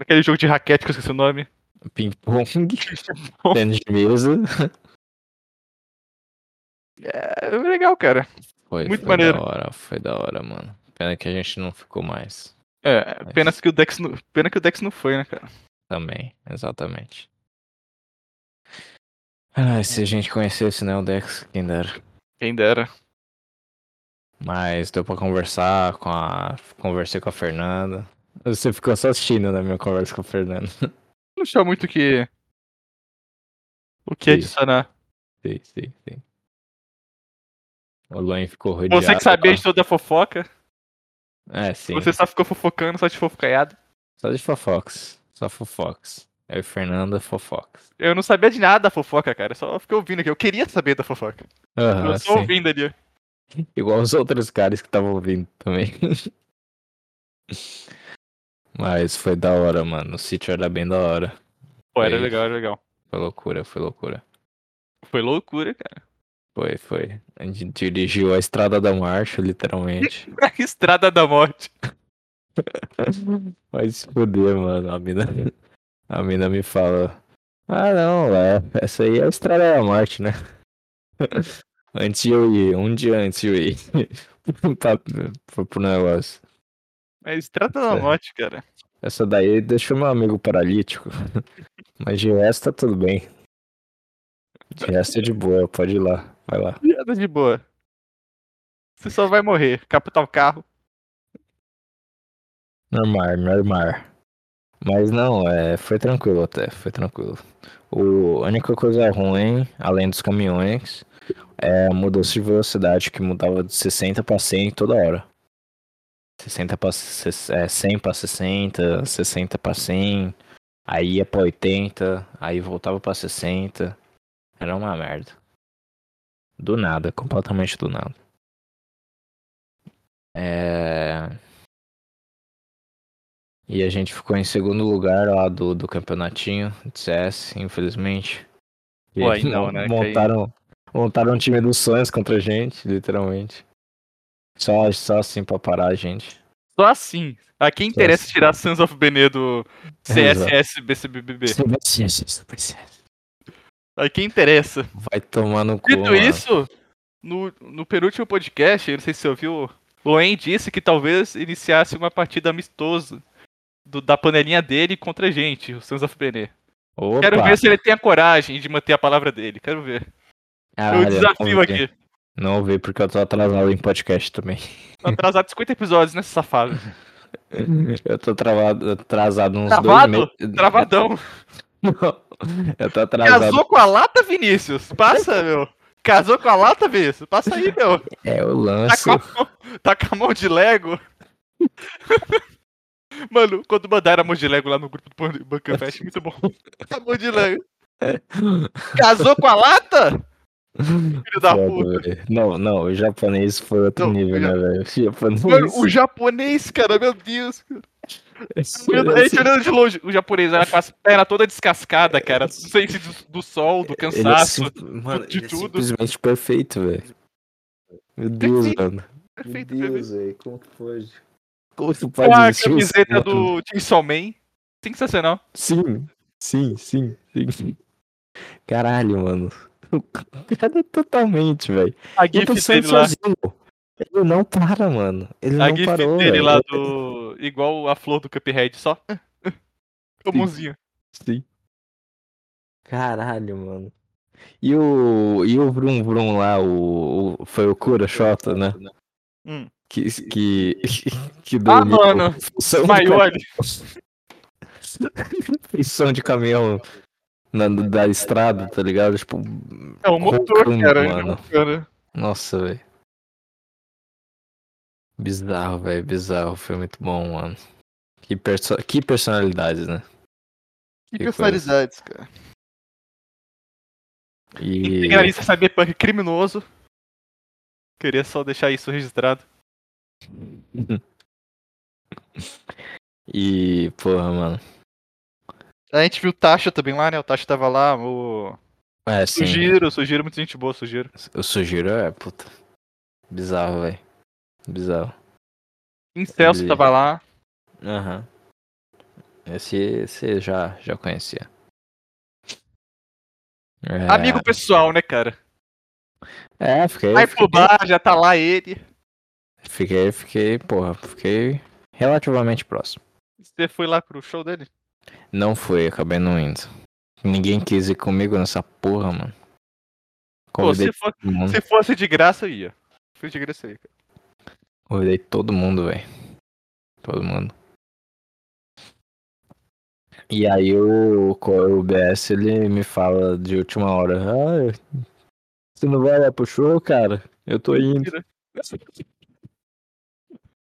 Aquele jogo de raquete que eu esqueci o nome. Ping-pong. Tênis de mesa. É legal, cara. Foi, Muito foi maneiro. da hora, foi da hora, mano. Pena que a gente não ficou mais. É, Mas- pena que o Dex não, pena que o Dex não foi, né, cara? Também, exatamente. Ai, se a gente conhecesse, né, o Dex, quem dera. Quem dera. Mas deu pra conversar com a. Conversei com a Fernanda. Você ficou só assistindo na minha conversa com a Fernanda. Não tinha muito o que. O que Sim. adicionar. Sim, sim, sim. O Luan ficou rodeado. Você que sabia de toda a fofoca, É, sim. você só ficou fofocando, só de fofocaiado. Só de fofocas. Só fofocas. Eu e Fernanda, fofocas. Eu não sabia de nada da fofoca, cara. Só fiquei ouvindo aqui. Eu queria saber da fofoca. Aham, eu só sim. ouvindo ali. Igual os outros caras que estavam ouvindo também. Mas foi da hora, mano. O sítio era bem da hora. Pô, era Foi. legal, era legal. Foi loucura, foi loucura. Foi loucura, cara. Foi, foi. A gente dirigiu a Estrada da Marcha, literalmente. Estrada da Morte. Vai se fuder, mano. A mina, a mina me fala. Ah, não, é, essa aí é a Estrada da Morte, né? Antes eu ir, um dia antes eu ir. pro, pro negócio. É Estrada da É. Morte, cara. Essa daí deixou meu amigo paralítico. Mas de resto tá tudo bem. De resto é de boa, pode ir lá. Vai lá. Piada de boa. Você só vai morrer. Capotar o carro. Normal, normal. Mas não, é, foi tranquilo até, foi tranquilo. O, a única coisa ruim, além dos caminhões, é a mudança de velocidade que mudava de 60 para 100 toda hora. 60 para é, 100 para 60, 60 para 100, aí ia para 80, aí voltava para 60. Era uma merda. Do nada, completamente do nada. É... E a gente ficou em segundo lugar lá do, do campeonatinho de CS, infelizmente. E aí não, né, Montaram, montaram um time dos sonhos contra a gente, literalmente. Só, só assim pra parar a gente. Só assim. A quem interessa tirar Sons of Benet do CSS BCBBB? A quem interessa. Vai tomar no cu. Dito mano. isso, no, no penúltimo podcast, eu não sei se você ouviu, Loen disse que talvez iniciasse uma partida amistosa do- da panelinha dele contra a gente, o Sons of Benet. Opa, Quero ver se ele tem a coragem de manter a palavra dele. Quero ver. caralho, eu desafio aqui. Não ouvi porque eu tô atrasado em podcast também. Tá Atrasado 50 episódios, né, safado? Eu tô travado, atrasado uns Travado? dois meses. Travadão. Eu tô atrasado. Casou com a lata, Vinícius? Passa, meu. Casou com a lata, Vinícius? Passa aí, meu. É o Tá lance. com a mão, tá com a mão de Lego? Mano, quando mandaram a mão de Lego lá no grupo do Bunker Fest, muito bom. A mão de Lego. Casou com a lata? Filho da puta. Não, não, o japonês foi outro Não, nível, ja- né, velho? O japonês. Mano, o japonês, cara, meu Deus. cara. A gente olhando de longe, o japonês era com as pernas toda descascada, cara. Não sei se do, do sol, do Ele é cansaço. sim- mano, de ele é tudo. simplesmente perfeito, velho. Meu Deus, Perfeito, mano. Perfeito, Meu. Deus, velho. Como que pode? Como que Com pode a existir um camiseta ser do Chainsaw Man. Sensacional. Sim, sim, sim, sim. Caralho, mano. Cara é totalmente, velho. A gif dele lá. sozinho. Ele não para, mano. Ele A não gif parou, dele velho. lá do. Igual a flor do Cuphead, só. Com mãozinha. Sim. Caralho, mano. E o, e o Vrum Vrum lá, o, o- foi o Cura Xota, né? Hum. Que, que, que Ah, mano. de ali. fez som de caminhão na, da estrada, tá ligado? Tipo, É o motor, roncando, cara. mano. cara. Nossa, velho. Bizarro, velho, bizarro. Foi muito bom, mano. Que, perso que personalidades, né? Que Que personalidades, cara. E. Integralista cyberpunk criminoso. Queria só deixar isso registrado. E, porra, mano. A gente viu o Tasha também lá, né? O Tasha tava lá, o. É, sim. Sugiro, Sugiro, muita gente boa, Sugiro. O Sugiro é, puta. Bizarro, velho. Bizarro. Incelso Ele- tava lá. Aham. Esse você já, já conhecia. É, Amigo pessoal, né, cara? É, fiquei. Vai pro bar, já tá lá ele. fiquei, fiquei, porra, fiquei relativamente próximo. Você foi lá pro show dele? Não fui, acabei não indo. Ninguém quis ir comigo nessa porra, mano. Pô, se, for- se fosse de graça, eu ia. Se fosse de graça, eu ia. cara. Convidei todo mundo, velho. Todo mundo. E aí o, o BS ele me fala de última hora. Ah, você não vai lá pro show, cara? Eu tô indo.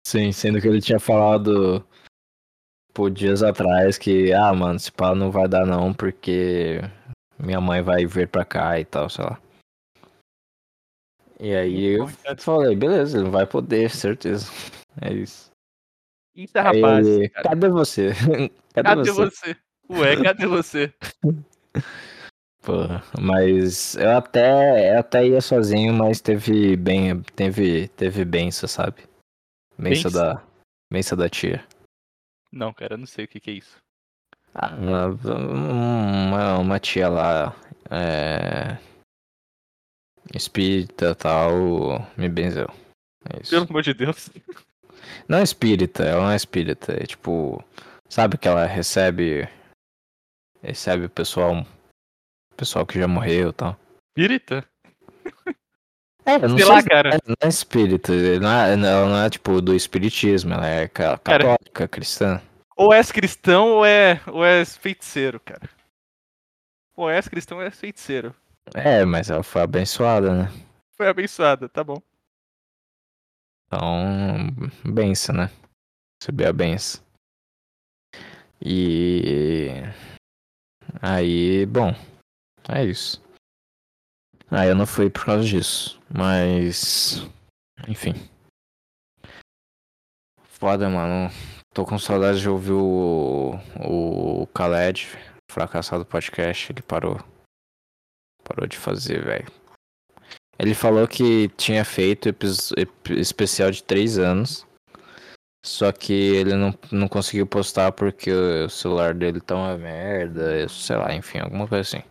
Sim, sendo que ele tinha falado por dias atrás que, ah, mano, esse pau não vai dar não, porque minha mãe vai vir pra cá e tal, sei lá. E aí eu Bom, cara. falei, beleza, ele não vai poder, certeza. É isso. É Aí rapaz. ele, cadê você? Cadê, Cadê você? você? Ué, cadê você? Porra, mas eu até, eu até ia sozinho, mas teve bem, teve, teve benção, sabe? Benção? da, benção da tia. Não, cara, eu não sei o que, que é isso. Ah, uma, uma, tia lá, é, espírita tal, me benzeu. É isso. Pelo amor de Deus. Não é espírita, ela não é espírita, é tipo, sabe que ela recebe, recebe o pessoal, pessoal que já morreu e tal. Espírita? É, não Sei lá, se cara. ela não é espírita, não é, ela não é tipo do espiritismo, ela é Cara. católica, cristã. Ou és cristão ou é ou és feiticeiro, cara. Ou és cristão ou és feiticeiro. É, mas ela foi abençoada, né? Foi abençoada, tá bom. Então, benção, né? Receber a benção. E aí, bom, é isso. Aí eu não fui por causa disso, mas enfim. Foda, mano. Tô com saudade de ouvir o, o Khaled, fracassado podcast, ele parou. Parou de fazer, velho. Ele falou que tinha feito especial de três anos. Só que ele não, não conseguiu postar porque o celular dele tá uma merda, sei lá, enfim, alguma coisa assim.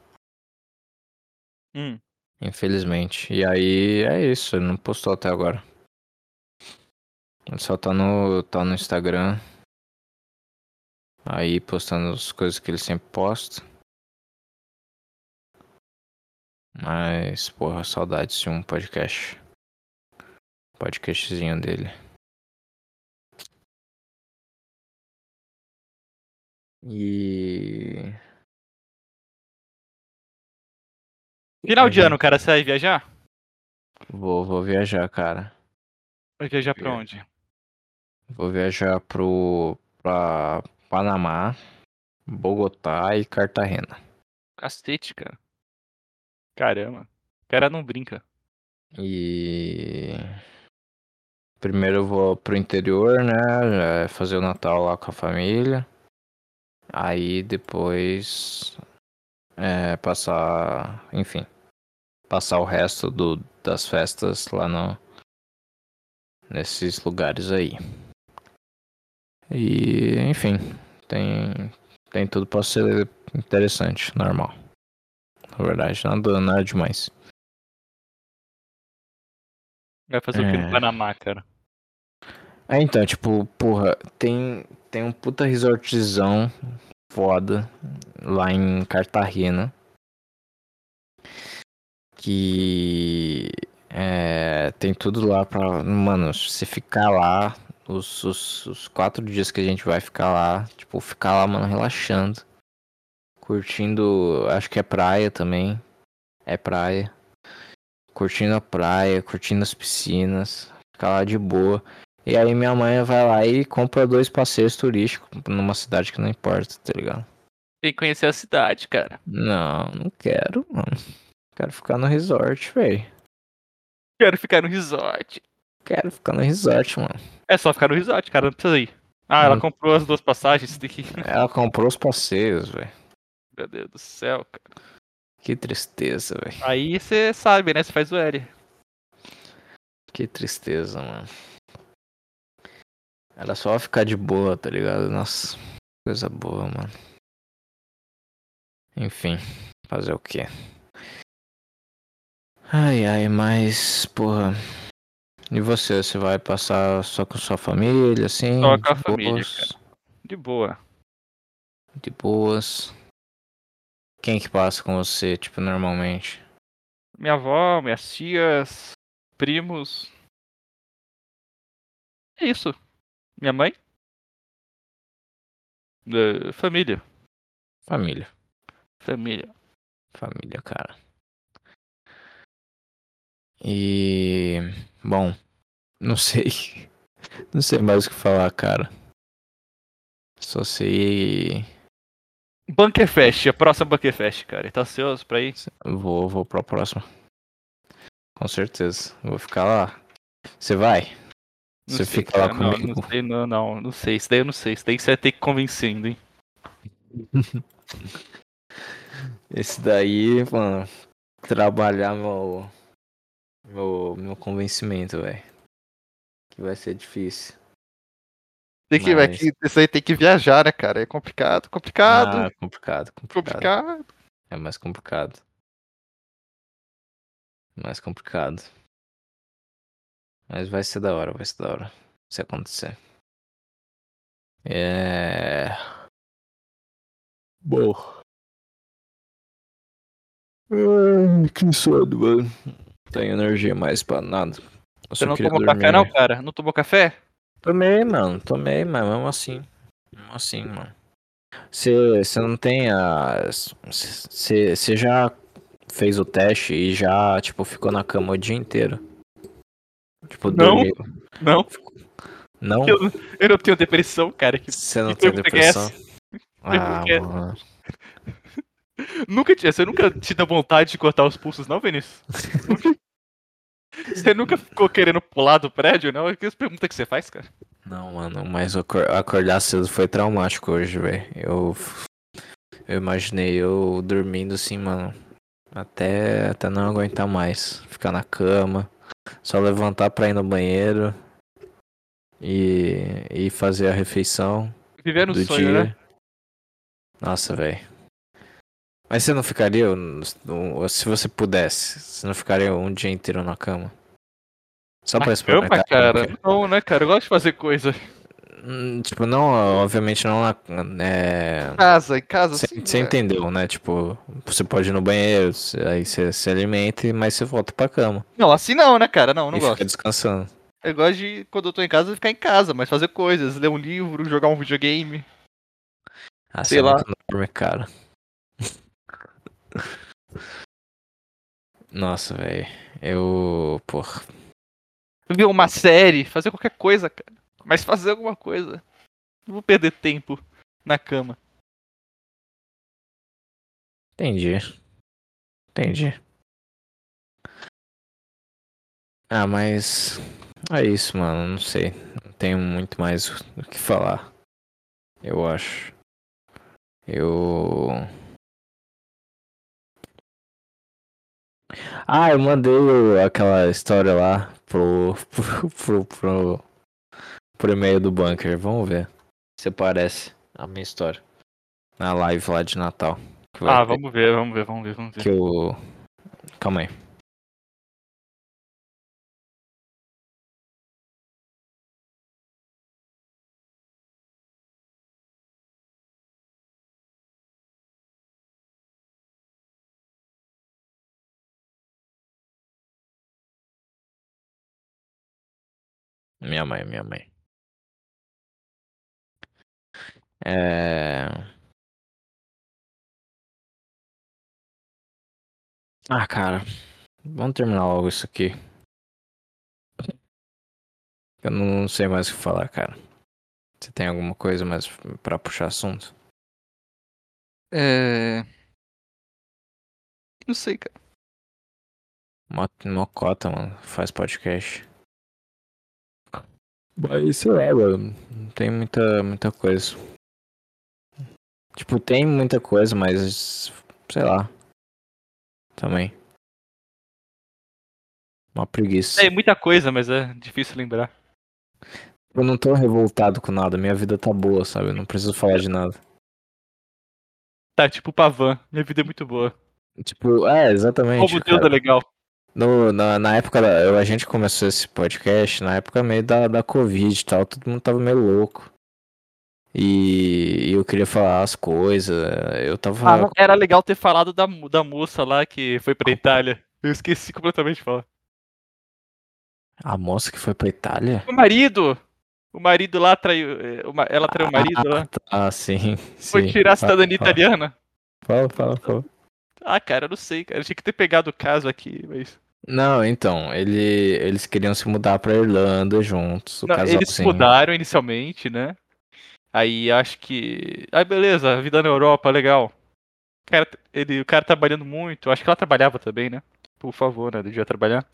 Hum. Infelizmente. E aí é isso, ele não postou até agora. Ele só tá no, tá no Instagram. Aí postando as coisas que ele sempre posta. Mas, porra, saudades de um podcast. Podcastzinho dele. E. Final de Uhum. ano, cara, você vai viajar? Vou, vou viajar, cara. Vai viajar pra onde? Vou viajar pro. pra Panamá, Bogotá e Cartagena. Cacete, cara. Caramba. O cara não brinca. E. Primeiro eu vou pro interior, né? é, Fazer o Natal lá com a família. Aí depois. É, passar. Enfim. Passar o resto do, das festas lá no. Nesses lugares aí. E. Enfim. Tem. Tem tudo pra ser interessante, normal. Na verdade, nada, nada demais. Vai fazer o que no É. Panamá, cara? É, então, tipo, porra, tem, tem um puta resortzão foda lá em Cartagena. Que é, tem tudo lá pra. Mano, se ficar lá, os, os, os quatro dias que a gente vai ficar lá, tipo, ficar lá, mano, relaxando. Curtindo. Acho que é praia também. É praia. Curtindo a praia, curtindo as piscinas. Ficar lá de boa. E aí minha mãe vai lá e compra dois passeios turísticos numa cidade que não importa, tá ligado? Tem que conhecer a cidade, cara. Não, não quero, mano. Quero ficar no resort, velho. Quero ficar no resort. Quero ficar no resort, mano. É só ficar no resort, cara, não precisa ir. Ah, ela Hum. comprou as duas passagens, tem que. Ela comprou os passeios, velho. Meu Deus do céu, cara. Que tristeza, velho. Aí você sabe, né? Você faz o L. Que tristeza, mano. Era só ficar de boa, tá ligado? Nossa, coisa boa, mano. Enfim, fazer o quê? Ai, ai, mas, porra. E você? Você vai passar só com sua família, assim? Só com a família, boas? De boa. De boas. Quem que passa com você, tipo, normalmente? Minha avó, minhas tias, primos. É isso. Minha mãe. Família. Família. Família. Família, cara. E. Bom, não sei. Não sei mais o que falar, cara. Só sei. Bunkerfest, a próxima Bunkerfest, cara. Tá ansioso pra ir? Vou, vou pra próxima. Com certeza. Vou ficar lá. Você vai? Não Você sei, fica lá cara, não, comigo? Não sei, não, não, não sei. Isso daí eu não sei. Isso daí você vai ter que convencer ainda, hein? Esse daí, mano. Trabalhar meu. Meu, meu convencimento, velho. Que vai ser difícil. Tem que, vai Mas- que, isso aí tem que viajar, né, cara? É complicado, complicado, Ah, complicado, complicado. complicado. É mais complicado. Mais complicado. Mas vai ser da hora, vai ser da hora. Se acontecer. É. Bom. Ai, que sono, mano. Tenho energia mais pra nada. Eu Você não tomou dormir. café, não, cara? Não tomou café? Tomei, mano, tomei, mas mesmo assim. Mesmo assim, mano. Você não tem a. Você já fez o teste e já, tipo, ficou na cama o dia inteiro? Tipo, Não. dormiu. Não, Não? eu, eu não tenho depressão, cara. Que Você não que tem depressão? Ah, mano. Nunca tinha, você nunca te deu vontade de cortar os pulsos, não, Vinícius? você nunca ficou querendo pular do prédio, não? Que pergunta que você faz, cara? Não, mano, mas acor- acordar cedo foi traumático hoje, velho. Eu, eu imaginei eu dormindo assim, mano, até, até não aguentar mais. Ficar na cama, só levantar pra ir no banheiro e, e fazer a refeição Vivendo o do sonho, dia. né? Nossa, velho. Mas você não ficaria, se você pudesse, você não ficaria um dia inteiro na cama? Só pra experimentar? cama, cara. Não, né, cara? Eu gosto de fazer coisa. É. Hum, Tipo, não, obviamente não na, é, Casa, em casa, Você você é. entendeu, né? Tipo, você pode ir no banheiro, aí você se alimenta, mas você volta pra cama. Não, assim não, né, cara? Não, não e gosto. fica descansando. Eu gosto de, quando eu tô em casa, ficar em casa, mas fazer coisas, ler um livro, jogar um videogame. Ah, Sei você lá. não dorme, cara. Nossa, velho. Eu. Porra. Ver uma série, fazer qualquer coisa, cara. Mas fazer alguma coisa. Não vou perder tempo na cama. Entendi. Entendi. Ah, mas. É isso, mano. Não sei. Não tenho muito mais o que falar. Eu acho. Eu. Ah, eu mandei aquela história lá pro. pro. pro. pro, pro e-mail do bunker. Vamos ver se parece a minha história. Na live lá de Natal. Ah, ter. vamos ver, vamos ver, vamos ver, vamos ver. Que eu. Calma aí. Minha mãe, minha mãe. É. Ah, cara. Vamos terminar logo isso aqui. Eu não sei mais o que falar, cara. Você tem alguma coisa mais pra puxar assunto? É. Não sei, cara. Mo- Mocota, mano. Faz podcast. Mas sei lá, mano. Não tem muita, muita coisa. Tipo, tem muita coisa, mas. Sei lá. Também. Uma preguiça. É muita coisa, mas é difícil lembrar. Eu não tô revoltado com nada. Minha vida tá boa, sabe? Eu não preciso falar de nada. Tá, tipo Pavan. Minha vida é muito boa. Tipo, é, exatamente. Como Deus é legal. No, na, na época, da- a gente começou esse podcast, na época meio da, da Covid e tal, todo mundo tava meio louco. E, eu queria falar as coisas, eu tava. Ah, era legal ter falado da, da moça lá que foi pra Itália. Eu esqueci completamente de falar. A moça que foi pra Itália? O marido! O marido lá traiu. eh, Ela traiu o marido lá. Ah, sim. Foi sim. tirar a cidadania Fala, italiana. Fala, fala, fala. Ah, cara, eu não sei, cara. Eu tinha que ter pegado o caso aqui, mas. Não, então, ele, eles queriam se mudar pra Irlanda juntos, o Não, eles mudaram inicialmente, né? Aí acho que. Ah, beleza, vida na Europa, legal. O cara, ele, o cara trabalhando muito. Acho que ela trabalhava também, né? Por favor, né? Devia trabalhar.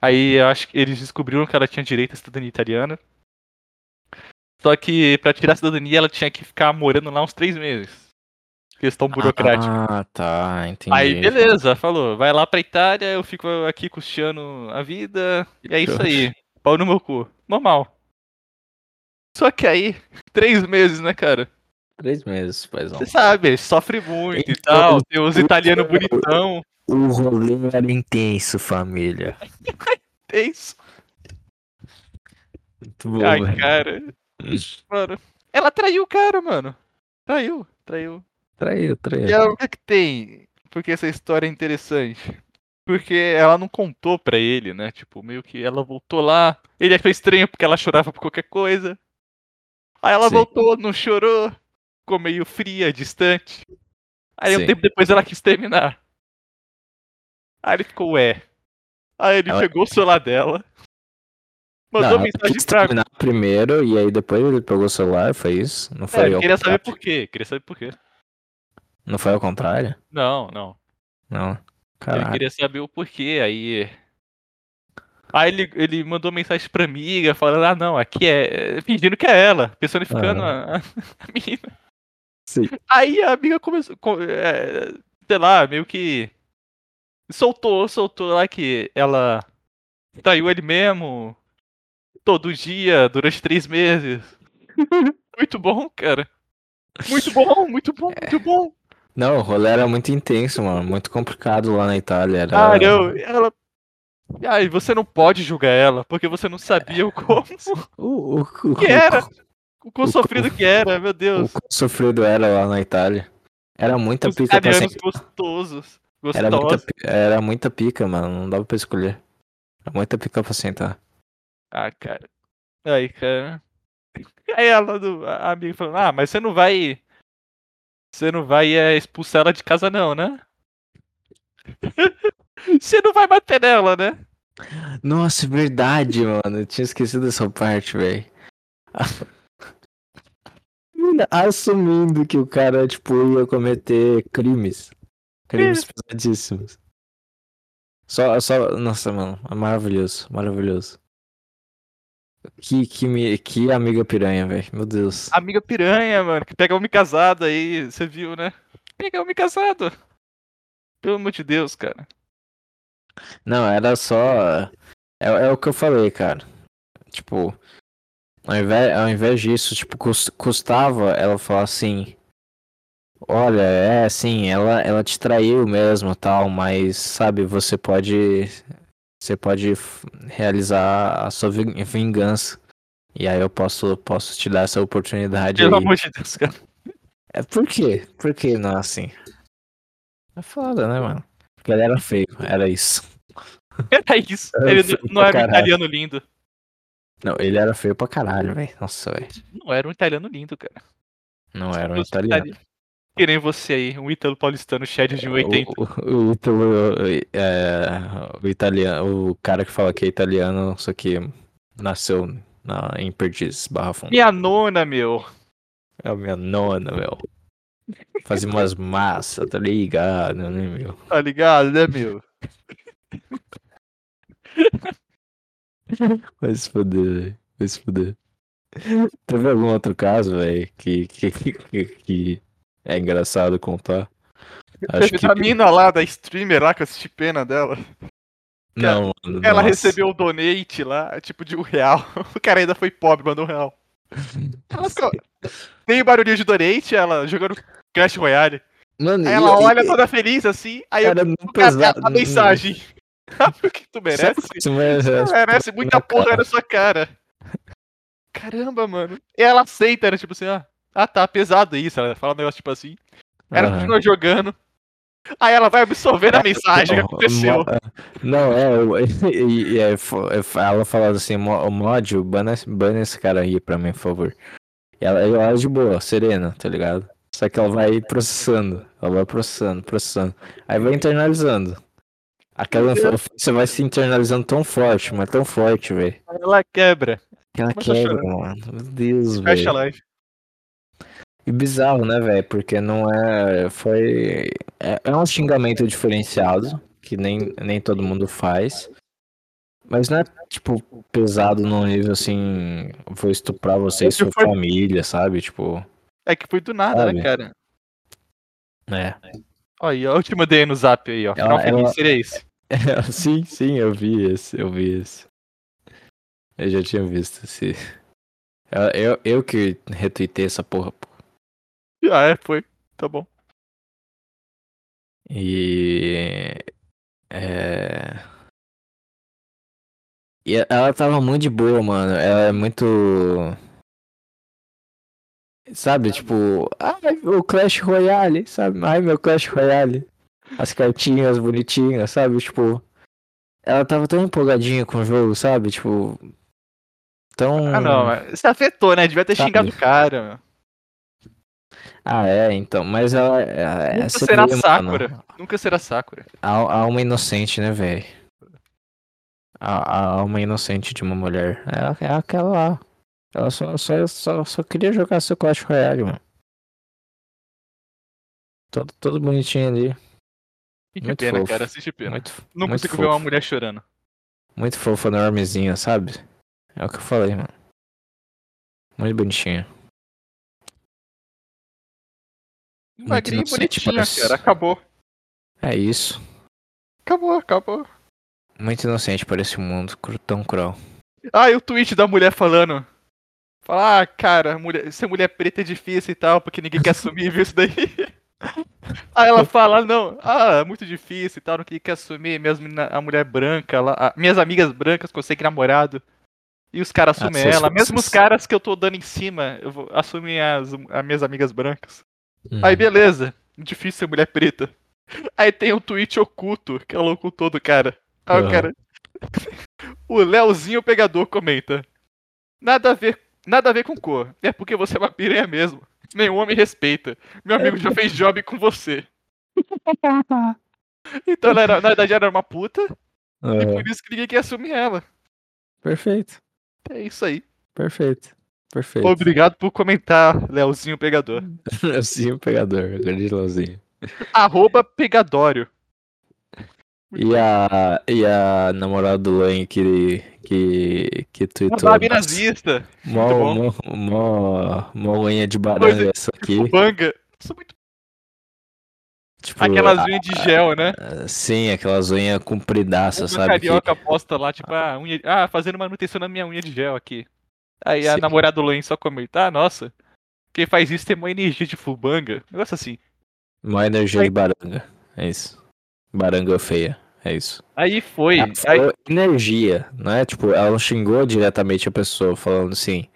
Aí acho que eles descobriram que ela tinha direito à cidadania italiana. Só que pra tirar a cidadania ela tinha que ficar morando lá uns três meses. Questão burocrática. Ah, tá, entendi. Aí beleza, falou, vai lá pra Itália, eu fico aqui custeando a vida, e é isso aí. Pau no meu cu. Normal. Só que aí, três meses, né, cara? Três meses, paizão. Você sabe, sofre muito e Então, tal, tem os italianos bonitão, O rolê era intenso, família. isso. Muito bom, Ai, velho. cara, mano. Ela traiu o cara, mano. Traiu, traiu. Traiu, traiu. E aí, o que que tem? Porque essa história é interessante. Porque ela não contou pra ele, né? Tipo, meio que ela voltou lá. Ele achou estranho porque ela chorava por qualquer coisa. Aí ela Sim. voltou, não chorou. Ficou meio fria, distante. Aí um Sim. tempo depois ela quis terminar. Aí ele ficou, ué. Aí ele Ela- pegou o celular dela. Mandou Não, mensagem quis pra. terminar primeiro e aí depois ele pegou o celular, foi isso? Não É, foi ele ao queria saber por quê. Queria saber por quê. Não foi ao contrário? Não, não. Não. Ele Caralho. queria saber o porquê. Aí. Aí ele, ele mandou mensagem pra amiga, falando, ah não, aqui é. fingindo que é ela, personificando a, a menina. Sim. Aí a amiga começou. co- é, sei lá, meio que. Soltou, soltou lá que ela traiu ele mesmo. Todo dia, durante três meses. Muito bom, cara. Muito bom, muito bom, muito bom. Não, o rolê era muito intenso, mano. Muito complicado lá na Itália. Era... Ah, não, ela. Ai, você não pode julgar ela, porque você não sabia o como. O, o, o, que era? O quão o- sofrido que era, meu O, Deus. quão sofrido era lá na Itália. Era muita Os pica pra sempre. gostosos. Era muita, Gostosos. era muita pica, mano. Não dava pra escolher. Era muita pica pra sentar. Ah, cara. Aí, cara. Aí ela, do- a amiga falou, ah, mas você não vai. Você não vai é, expulsar ela de casa, não, né? Você não vai bater nela, né? Nossa, é verdade, mano. Eu tinha esquecido dessa parte, velho. Assumindo que o cara, tipo, ia cometer crimes. Crimes pesadíssimos. Só, só. Nossa, mano. É maravilhoso. Maravilhoso. Que, que, me- que amiga piranha, velho. Meu Deus. Amiga piranha, mano, que pega homem casado aí, você viu, né? Pega homem casado. Pelo amor de Deus, cara. Não, era só. É, é o que eu falei, cara. Tipo, ao invés, ao invés disso, tipo, cus- custava ela falar assim. Olha, é assim, ela, ela te traiu mesmo, tal, mas sabe, você pode. Você pode realizar a sua vin- vingança. E aí eu posso, posso te dar essa oportunidade Pelo aí. amor de Deus, cara. É, por quê? Por que não assim? É foda, né, mano? Porque ele era feio, era isso. Era isso. É, Ele não era um italiano lindo. Não, ele era feio pra caralho, velho. Nossa, velho. Não era um italiano lindo, cara. Não era um Fosse italiano. Que nem você aí, um ítalo paulistano Shed de 80. O, o, o, Ítalo, é, o italiano, o cara que fala que é italiano, só que nasceu na, em Perdizes, Barra Funda. Minha nona, meu. É a minha nona, meu. Fazia umas massas, tá ligado, né, meu? Tá ligado, né, meu? Vai se fuder, velho. Vai se fuder. Teve algum outro caso, velho, que, que, que, que é engraçado contar? Acho Teve que. a mina lá, da streamer lá, que eu assisti pena dela. Não, mano. Ela nossa. recebeu o donate lá, tipo de um real. O cara ainda foi pobre, mandou um real. Ela só... Tem o barulhinho de donate, ela jogando Clash Royale. Mano, Aí e- ela e- olha toda feliz assim, aí eu, Era muito cara, pesado. a mensagem. Sabe o que tu merece? Você merece? Tu merece muita porra cara. na sua cara. Caramba, mano. E ela aceita, né? Tipo assim, ah, ah tá, pesado isso. Ela fala um negócio tipo assim. Ela Aham. continua jogando. Aí ela vai absorvendo a mensagem que Não, aconteceu. Não, é, e, é, é, ela falando assim, "Mo- o mod, bana, bana esse cara aí pra mim, por favor. E ela, ela é de boa, serena, tá ligado? Só que ela vai processando, ela vai processando, processando. Aí vai internalizando. Aquela ofensa vai se internalizando tão forte, mas tão forte, velho. Ela quebra. Que ela Começa quebra, mano. Meu Deus, Fecha a velho. live. E bizarro, né, velho? Porque não é. Foi. É, é um xingamento diferenciado, que nem, nem todo mundo faz. Mas não é, tipo, pesado num nível assim. Vou estuprar você e sua foi- família, sabe? Tipo. É que foi do nada, Sabe? né, cara? É. Ó, aí, ó, a última ideia no zap aí, ó. Final Ela- feliz ela- seria esse. sim, sim, eu vi esse, eu vi esse. Eu já tinha visto esse. Eu, eu, eu que retuitei essa porra, pô. Ah, é, foi. Tá bom. E. É. E ela tava muito de boa, mano. Ela é muito. Sabe, tipo. Ai, o Clash Royale, sabe? Ai, meu Clash Royale. As cartinhas bonitinhas, sabe? Tipo. Ela tava tão empolgadinha com o jogo, sabe? Tipo. Tão. Ah, não, você afetou, né? Devia ter Sabe? xingado o cara. Ah, é, então. Mas ela. é- Nunca você será vê, mano, Sakura. Nunca será Sakura. A, a alma inocente, né, velho? A, a alma inocente de uma mulher. É, é aquela lá. Ela só, só, só, só queria jogar seu Clash Royale, mano. Todo, todo bonitinho ali. Que Muito pena, fofo. cara. Assiste pena. Muito, Não muito consigo ver uma fofo. mulher chorando. Muito fofa, enormezinha, sabe? É o que eu falei, mano. Muito bonitinha. Magrinha inocente, bonitinha, parece. cara. Acabou. É isso. Acabou, acabou. Muito inocente para esse mundo tão cruel. Ah, e o tweet da mulher falando. Fala, ah, cara, mulher, ser mulher preta é difícil e tal, porque ninguém quer assumir, viu isso daí? Aí ela fala, não, ah, é muito difícil e tal, não quer assumir, minhas menina- a mulher branca, lá, a- minhas amigas brancas conseguem namorado. E os caras assumem Ah, ela, mesmo os caras que eu tô dando em cima, eu vou, assumem as, as minhas amigas brancas. Hum. Aí beleza, difícil ser mulher preta. Aí tem um tweet oculto, que ela ocultou do cara. Aí o Aham. cara. o Leozinho Pegador comenta. Nada a ver, nada a ver com cor. É porque você é uma piranha mesmo. Nenhum homem respeita. Meu amigo já fez job com você. Então ela era, na verdade ela era uma puta, e Aham. por isso que ninguém quer assumir ela. Perfeito, É isso aí. perfeito, perfeito. Obrigado por comentar, Leozinho Pegador. Leozinho pegador, grande Leozinho. Arroba Pegadório. E a, e a namorada do Lan que, que, que Uma tweetou. "Nossa, nazista. Mó, mó, mó, mó unha de baranga essa aqui. Banga. Sou muito... Tipo, Aquelas unhas de gel, né? Sim, aquelas unhas compridaças, Uma sabe? Que, carioca posta lá, tipo, ah, unha... ah, fazendo manutenção na minha unha de gel aqui. Aí a Sim. namorada do Len só comenta, ah, nossa, quem faz isso tem uma energia de fubanga. Negócio assim. mó energia Aí- de baranga. É isso. Baranga feia. É isso. Aí foi. Ela Aí, energia, não é? Tipo, ela não xingou diretamente a pessoa, falando assim.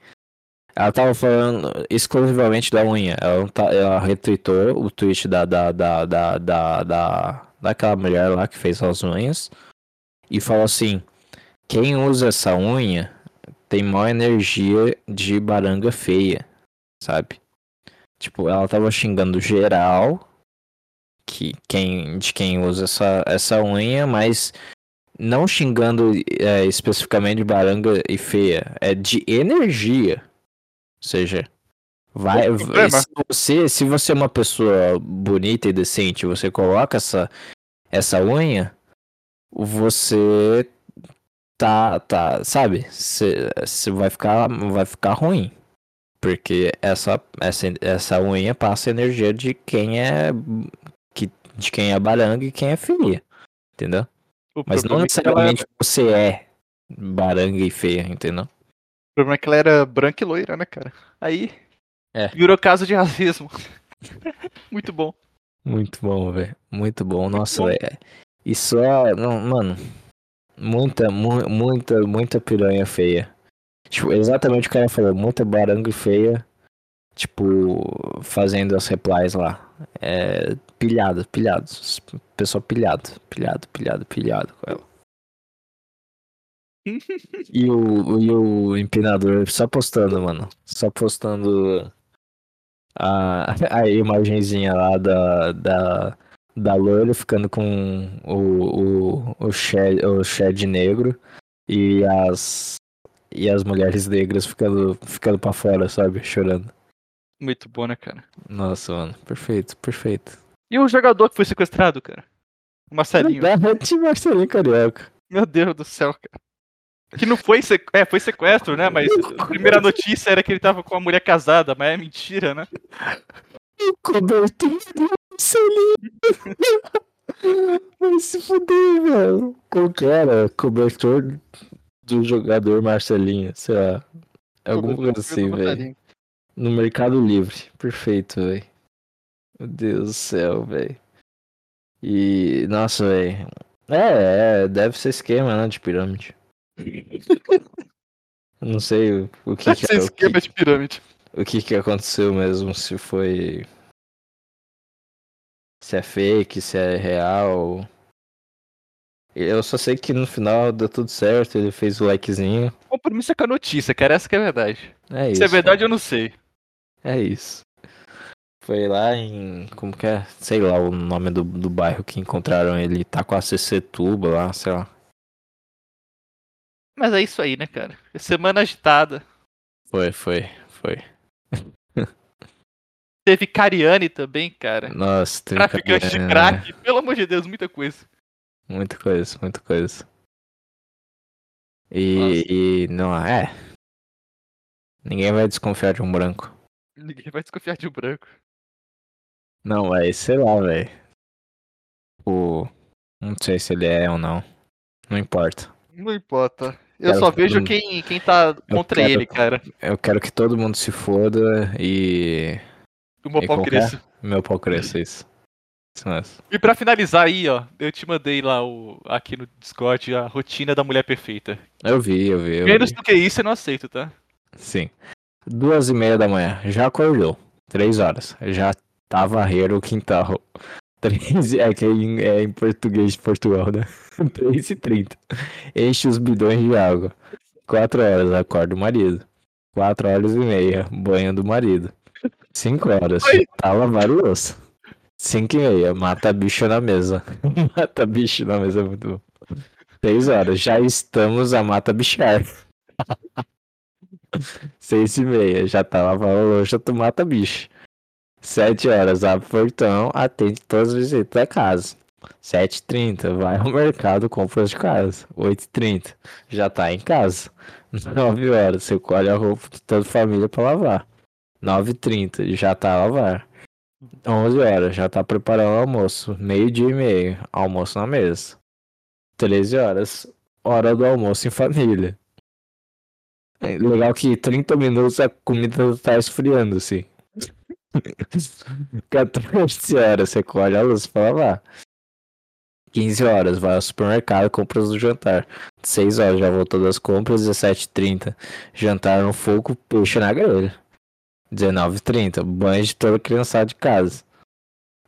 Ela tava falando exclusivamente da unha. Ela, não tá, ela retweetou o tweet da, da, da, da, da, da, daquela mulher lá que fez as unhas. E falou assim: quem usa essa unha tem maior energia de baranga feia, sabe? Tipo, ela tava xingando geral que quem, de quem usa essa, essa unha, mas não xingando é, especificamente de baranga e feia, é de energia. Ou seja, vai, se você, se você é uma pessoa bonita e decente, você coloca essa, essa unha, você tá, tá, sabe? Você vai ficar, vai ficar ruim. Porque essa, essa, essa unha passa energia de quem é que, de quem é baranga e quem é feia. Entendeu? o Mas não é necessariamente você é baranga e feia, entendeu? O problema é que ela era branca e loira, né, cara? Aí. É. Virou caso de racismo. Muito bom. Muito bom, velho. Muito bom. Nossa, bom. é. E só. Não, mano. Muita, mu- muita, muita piranha feia. Tipo, exatamente o ela falou. Muita baranga feia. Tipo, fazendo as replies lá. É. Pilhado, pilhado. Pessoal pilhado. Pilhado, pilhado, pilhado com ela. E o, e o empinador só postando, mano. Só postando a, a imagenzinha lá da, da, da loira ficando com o, o, o, shed, o shed negro e as, e as mulheres negras ficando, ficando pra fora, sabe? Chorando. Muito bom, né, cara? Nossa, mano. Perfeito, perfeito. E o jogador que foi sequestrado, cara? O Marcelinho. Verdade, Marcelinho Carioca. Meu Deus do céu, cara. Que não foi sequestro, é, foi sequestro, né? Mas a primeira notícia era que ele tava com uma mulher casada, mas é mentira, né? O cobertor do Marcelinho. Vai se fuder, velho. Qual que era? Cobertor do jogador Marcelinho, sei lá. Alguma coisa assim, velho. No Mercado Livre. Perfeito, velho. Meu Deus do céu, velho. E, nossa, velho. É, é, deve ser esquema, né, de pirâmide. Não sei o, que, que, Esse é, o, esquema que, de pirâmide. o que que aconteceu mesmo, se foi... Se é fake, se é real... Eu só sei que no final deu tudo certo, ele fez o likezinho. Compromisso é com a notícia, cara. Essa que é a verdade. É isso. Se é verdade, eu não sei. É isso. Foi lá em. Como que é? Sei lá o nome do, do bairro que encontraram ele. Tá com a CC Tuba lá, sei lá. Mas é isso aí, né, cara? Semana agitada. Foi, foi, foi. Teve Cariani também, cara. Nossa, teve Traficante de crack. Pelo amor de Deus, muita coisa. Muita coisa, muita coisa. E, e não é. Ninguém vai desconfiar de um branco. Ninguém vai desconfiar de um branco. Não, é, sei lá, velho. O. Não sei se ele é ou não. Não importa. Não importa. Eu Quero só que vejo mundo- quem, quem tá contra quero- ele, cara. Eu quero que todo mundo se foda e. O meu E pau que cresça. Meu pau cresça, isso. Isso mesmo. E pra finalizar aí, ó, eu te mandei lá o, aqui no Discord a rotina da mulher perfeita. Eu vi, eu vi. Eu Menos vi. do que isso eu não aceito, tá? Sim. Duas e meia da manhã. Já acordou. Três horas. Já tá varrendo o quintal. Três, é que é em, português de Portugal, né? Três e trinta. Enche os bidões de água. Quatro horas, acorda o marido. Quatro horas e meia, banho do marido. Cinco horas, Oi. tá lavar louça. Cinco e meia, mata bicho na mesa. mata bicho na mesa é muito bom. Seis horas, já estamos a mata bichar. Seis e meia, já tá lavando a louça, tu mata bicho. Sete horas, abre o portão, atende todas as visitas da casa. Sete e trinta, vai ao mercado, compra as de casa. Oito e trinta, já tá em casa. Nove horas, você colhe a roupa de toda a família pra lavar. Nove e trinta, já tá a lavar. Onze horas, já tá preparando o almoço. Meio dia e meio, almoço na mesa. Treze horas, hora do almoço em família. É legal que 30 minutos a comida tá esfriando, assim. 14 horas você colhe a luz pra lavar. 15 horas vai ao supermercado, compras do jantar. 6 horas já voltou das compras, 17h30. Jantar no fogo, peixe na grelha. 19h30, banho de toda criançada de casa.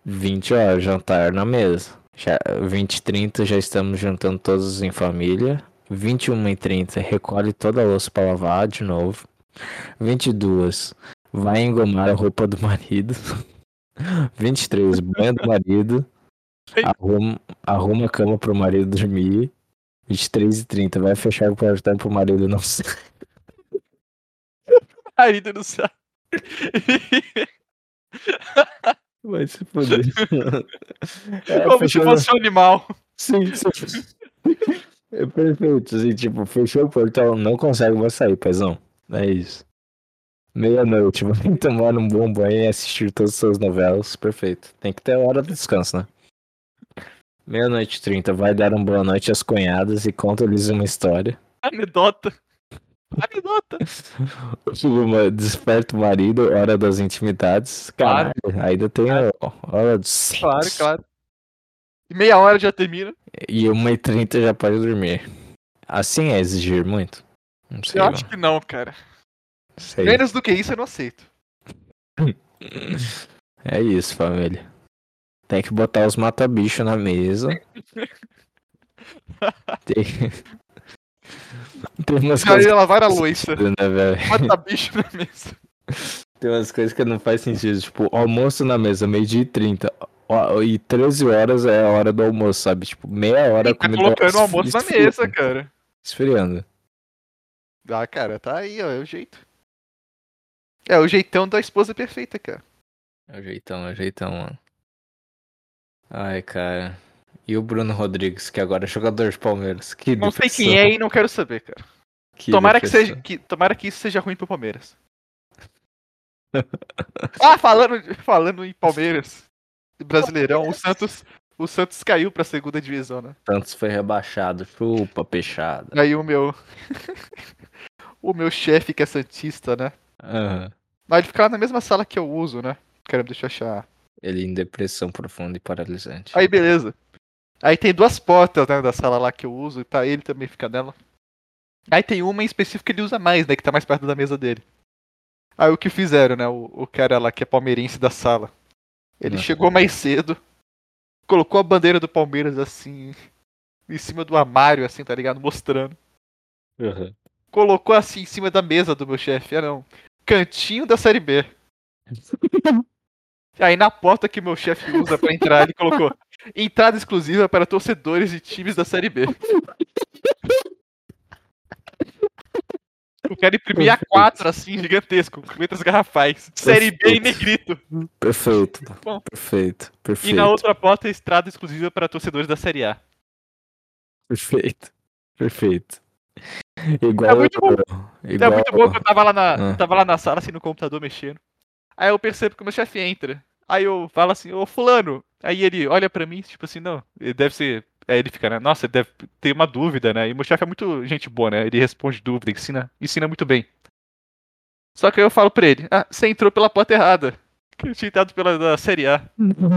20 horas, jantar na mesa. Já, 20 e 30 já estamos jantando todos em família. 21 e 30 recolhe toda a louça para lavar de novo. 22 vai engomar a roupa do marido. 23 banho do marido. Arruma, arruma a cama pro marido dormir. 23 e 30 vai fechar o portão pro marido não sair. Marido não sabe. Vai se foder. É, Como se fosse um animal. Sim, sim. É perfeito, assim, tipo, fechou o portão, não consegue mais sair, paizão. É isso. Meia-noite, vai tomar um bom banho e assistir todas as suas novelas, perfeito. Tem que ter hora de descanso, né? Meia-noite e trinta, vai dar uma boa noite às cunhadas e conta-lhes uma história. Anedota. Anedota. Uma, desperta o marido, hora das intimidades. Claro. Caralho, ainda tem a hora do sexo. Claro, claro. E meia hora já termina. E uma e trinta já pode dormir. Assim é exigir muito? Não sei, Eu acho que não, cara. Sei. Menos do que isso eu não aceito. É isso, família. Tem que botar os mata-bicho na mesa. Tem... Tem umas coisas ia lavar a louça. né? Mata bicho na mesa. Tem umas coisas que não faz sentido. Tipo, almoço na mesa, meio-dia e 30. Ó, E 13 horas é a hora do almoço, sabe? Tipo, meia hora Tá comida colocando o almoço na mesa, cara. Esfriando. Ah, cara, tá aí, ó. É o jeito. É o jeitão da esposa perfeita, cara. É o jeitão, é o jeitão, mano. Ai, cara. E o Bruno Rodrigues, que agora é jogador de Palmeiras. Que Não sei depressão, quem é e não quero saber, cara. que Tomara que, seja, que, tomara que isso seja ruim pro Palmeiras. ah, falando, falando em Palmeiras, Brasileirão, o Santos, o Santos caiu pra segunda divisão, né? Santos foi rebaixado. Chupa, peixada. Aí o meu. o meu chefe, que é Santista, né? Aham. Mas ele fica lá na mesma sala que eu uso, né? Caramba, deixa eu achar. Ele em depressão profunda e paralisante. Aí beleza. Aí tem duas portas, né, da sala lá que eu uso, e tá, ele também fica nela. Aí tem uma em específico que ele usa mais, né, que tá mais perto da mesa dele. Aí o que fizeram, né, o, o cara lá que é palmeirense da sala. Ele Uhum. chegou mais cedo, colocou a bandeira do Palmeiras assim, em cima do armário, assim, tá ligado? Mostrando. Aham. Colocou assim em cima da mesa do meu chefe, ah não, cantinho da série B. Aí na porta que meu chefe usa pra entrar, ele colocou entrada exclusiva para torcedores de times da série B. Eu quero imprimir A4 assim, gigantesco, com letras garrafais. Série B em negrito. Perfeito. Bom. Perfeito. E Perfeito. na outra porta, estrada exclusiva para torcedores da série A. Perfeito. Perfeito. Igual. É muito bom. igual É muito bom que eu tava lá na, Ah. tava lá na sala, assim, no computador mexendo. Aí eu percebo que o meu chefe entra. Aí eu falo assim, ô fulano. Aí ele olha pra mim, tipo assim, não, ele deve ser. Aí ele fica, né? Nossa, ele deve ter uma dúvida, né? E meu chefe é muito gente boa, né? Ele responde dúvida, ensina, ensina muito bem. Só que aí eu falo pra ele, ah, você entrou pela porta errada. Que eu tinha entrado pela da série A. Então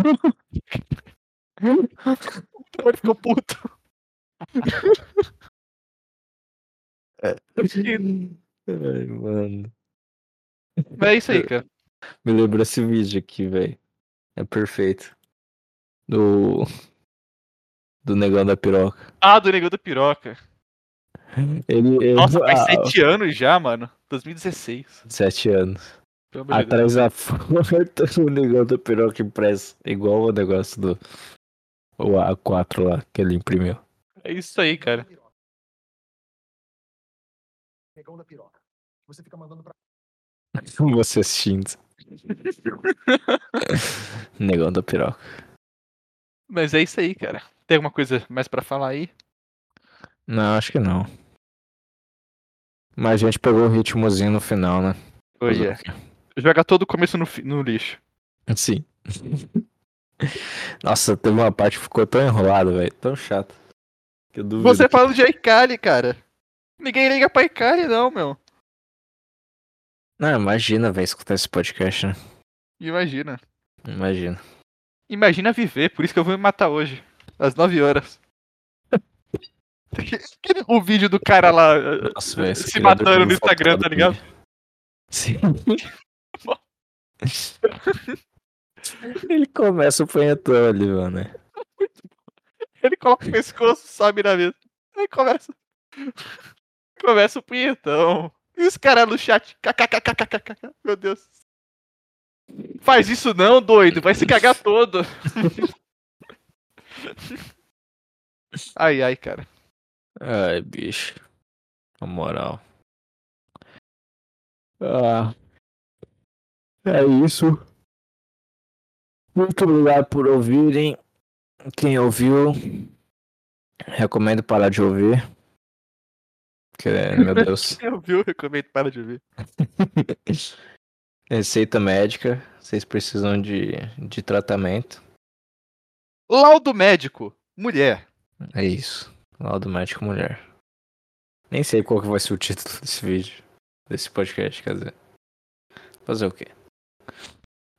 ele ficou puto. Ai, mano. Mas é isso aí, cara. Me lembra esse vídeo aqui, velho. É perfeito. Do. Do negão da piroca. Ah, do negócio da piroca. Ele. ele- Nossa, faz ah, sete anos já, mano. 2016. Sete anos. Atrás da porta, o negão da piroca impresso. Igual o negócio do. O A4 lá que ele imprimiu. É isso aí, cara. Negão da piroca. Você fica mandando pra. Você assistindo. negão da piroca. Mas é isso aí, cara. Tem alguma coisa mais pra falar aí? Não, acho que não. Mas a gente pegou o ritmozinho no final, né? Hoje é. Joga todo o começo no, no lixo. Sim. Nossa, teve uma parte que ficou tão enrolada, velho. Tão chato. Que eu duvido. Você que- falando de Aikali, cara. Ninguém liga pra Aikali, não, meu. Não, imagina, velho, escutar esse podcast, né? Imagina. Imagina. Imagina viver, por isso que eu vou me matar hoje. Às 9 horas. O vídeo do cara lá eh, Nossa, velho. se matando no Instagram, tá ligado? Sim. Ele começa o punhetão ali, mano. né? Ele coloca o pescoço, sobe na mesa. Aí começa. Começa o punhetão. E os caras no chat. kkkkkk. Meu Deus. Faz isso não, doido. Vai se cagar todo. Ai, ai, cara. Ai, bicho. Na moral. Ah. É isso. Muito obrigado por ouvirem. Quem ouviu, recomendo parar de ouvir. Que, meu Deus. Eu vi, eu recomendo, para de ouvir. Receita médica. Vocês precisam de, de tratamento. Laudo médico. Mulher. É isso. Laudo médico mulher. Nem sei qual que vai ser o título desse vídeo. Desse podcast, quer dizer. Fazer o quê?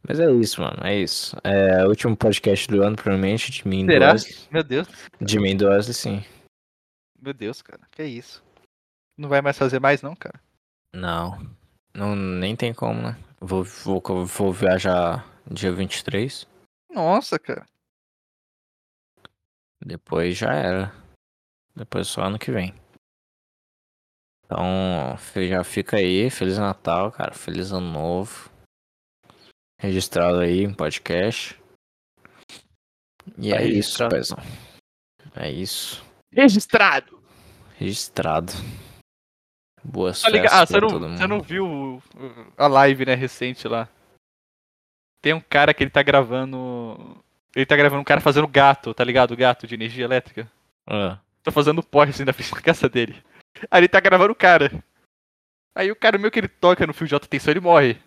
Mas é isso, mano. É isso. É o último podcast do ano, provavelmente, de mim do Será? Wesley. Meu Deus. De mim do Wesley, sim. Meu Deus, cara. Que isso? Não vai mais fazer mais, não, cara? Não. Não, nem tem como, né? Vou, vou, vou viajar dia 23. Nossa, cara. Depois já era. Depois só ano que vem. Então, já fica aí. Feliz Natal, cara. Feliz Ano Novo. Registrado aí em podcast. E Tá é isso, pezão. É isso. Registrado. Registrado. Boas Tá festas Ah, você não, você não viu a live, né, recente lá? Tem um cara que ele tá gravando. Ele tá gravando um cara fazendo gato, tá ligado? Gato de energia elétrica. Ah, Tô fazendo Porsche assim na frente da casa dele. Aí ele tá gravando o cara. Aí o cara meio que ele toca no fio de alta tensão ele morre.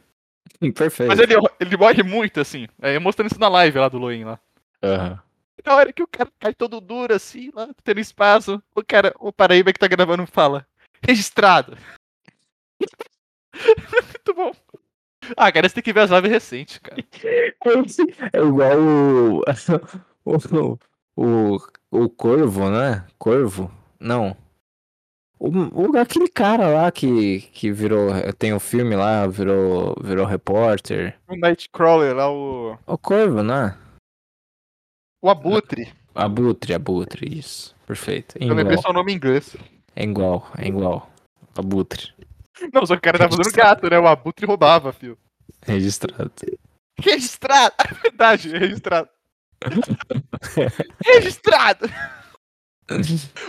Perfeito. Mas ele, ele morre muito, assim. Aí mostrando isso na live lá do Loin lá. Aham. Na hora que o cara cai todo duro assim, lá, tendo espaço, o cara, o Paraíba que tá gravando fala. Registrado. Muito bom. Ah, cara, você tem que ver as lives recentes, cara. É igual o. O, o, o Corvo, né? Corvo? Não. O, o- aquele cara lá que, que virou. Tem o filme lá, virou, virou repórter. O Nightcrawler lá, o. O Corvo, né? O Abutre. Abutre, Abutre, isso. Perfeito. É Eu lembrei só o nome em inglês. É igual, é igual. Abutre. Não, só que o cara tá fazendo gato, né? O Abutre roubava, fio. Registrado. Registrado! É verdade, registrado. registrado!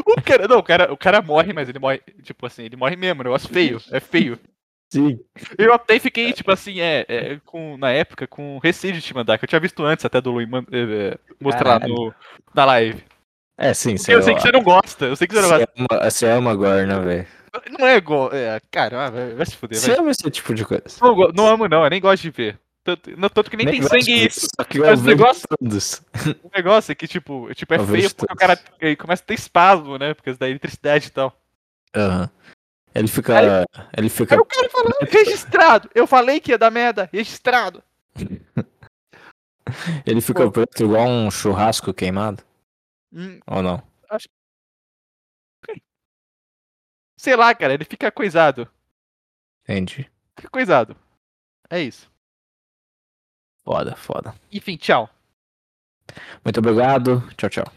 O cara, não, o cara, o cara morre, mas ele morre, tipo assim, ele morre mesmo, negócio feio, é feio. Sim. Eu até fiquei, tipo assim, é, é, com, na época, com receio de te mandar, que eu tinha visto antes até do Luiz é, mostrar lá no, na live. É, sim, Porque eu sei que você não gosta, eu sei que você não gosta. você ama agora, né, velho? não é. É, cara, vai, vai se fuder, Você vai. ama esse tipo de coisa? Não, não amo, não, eu nem gosto de ver. Tanto, não, tanto que nem, tem gosto sangue isso. Só que Mas eu o vejo negócio- todos. O negócio é que, tipo, tipo é Eu feio porque o todos. cara ele começa a ter espasmo, né? Porque da eletricidade e tal. Aham. Ele fica. Ele fica. Aí o cara fala, registrado! Eu falei que ia dar merda, registrado! Ele fica Pô. preto igual um churrasco queimado? Hum, Ou não? sei lá, cara, ele fica coisado. Entendi. Fica coisado. É isso. Foda, foda. Enfim, tchau. Muito obrigado. Tchau, tchau.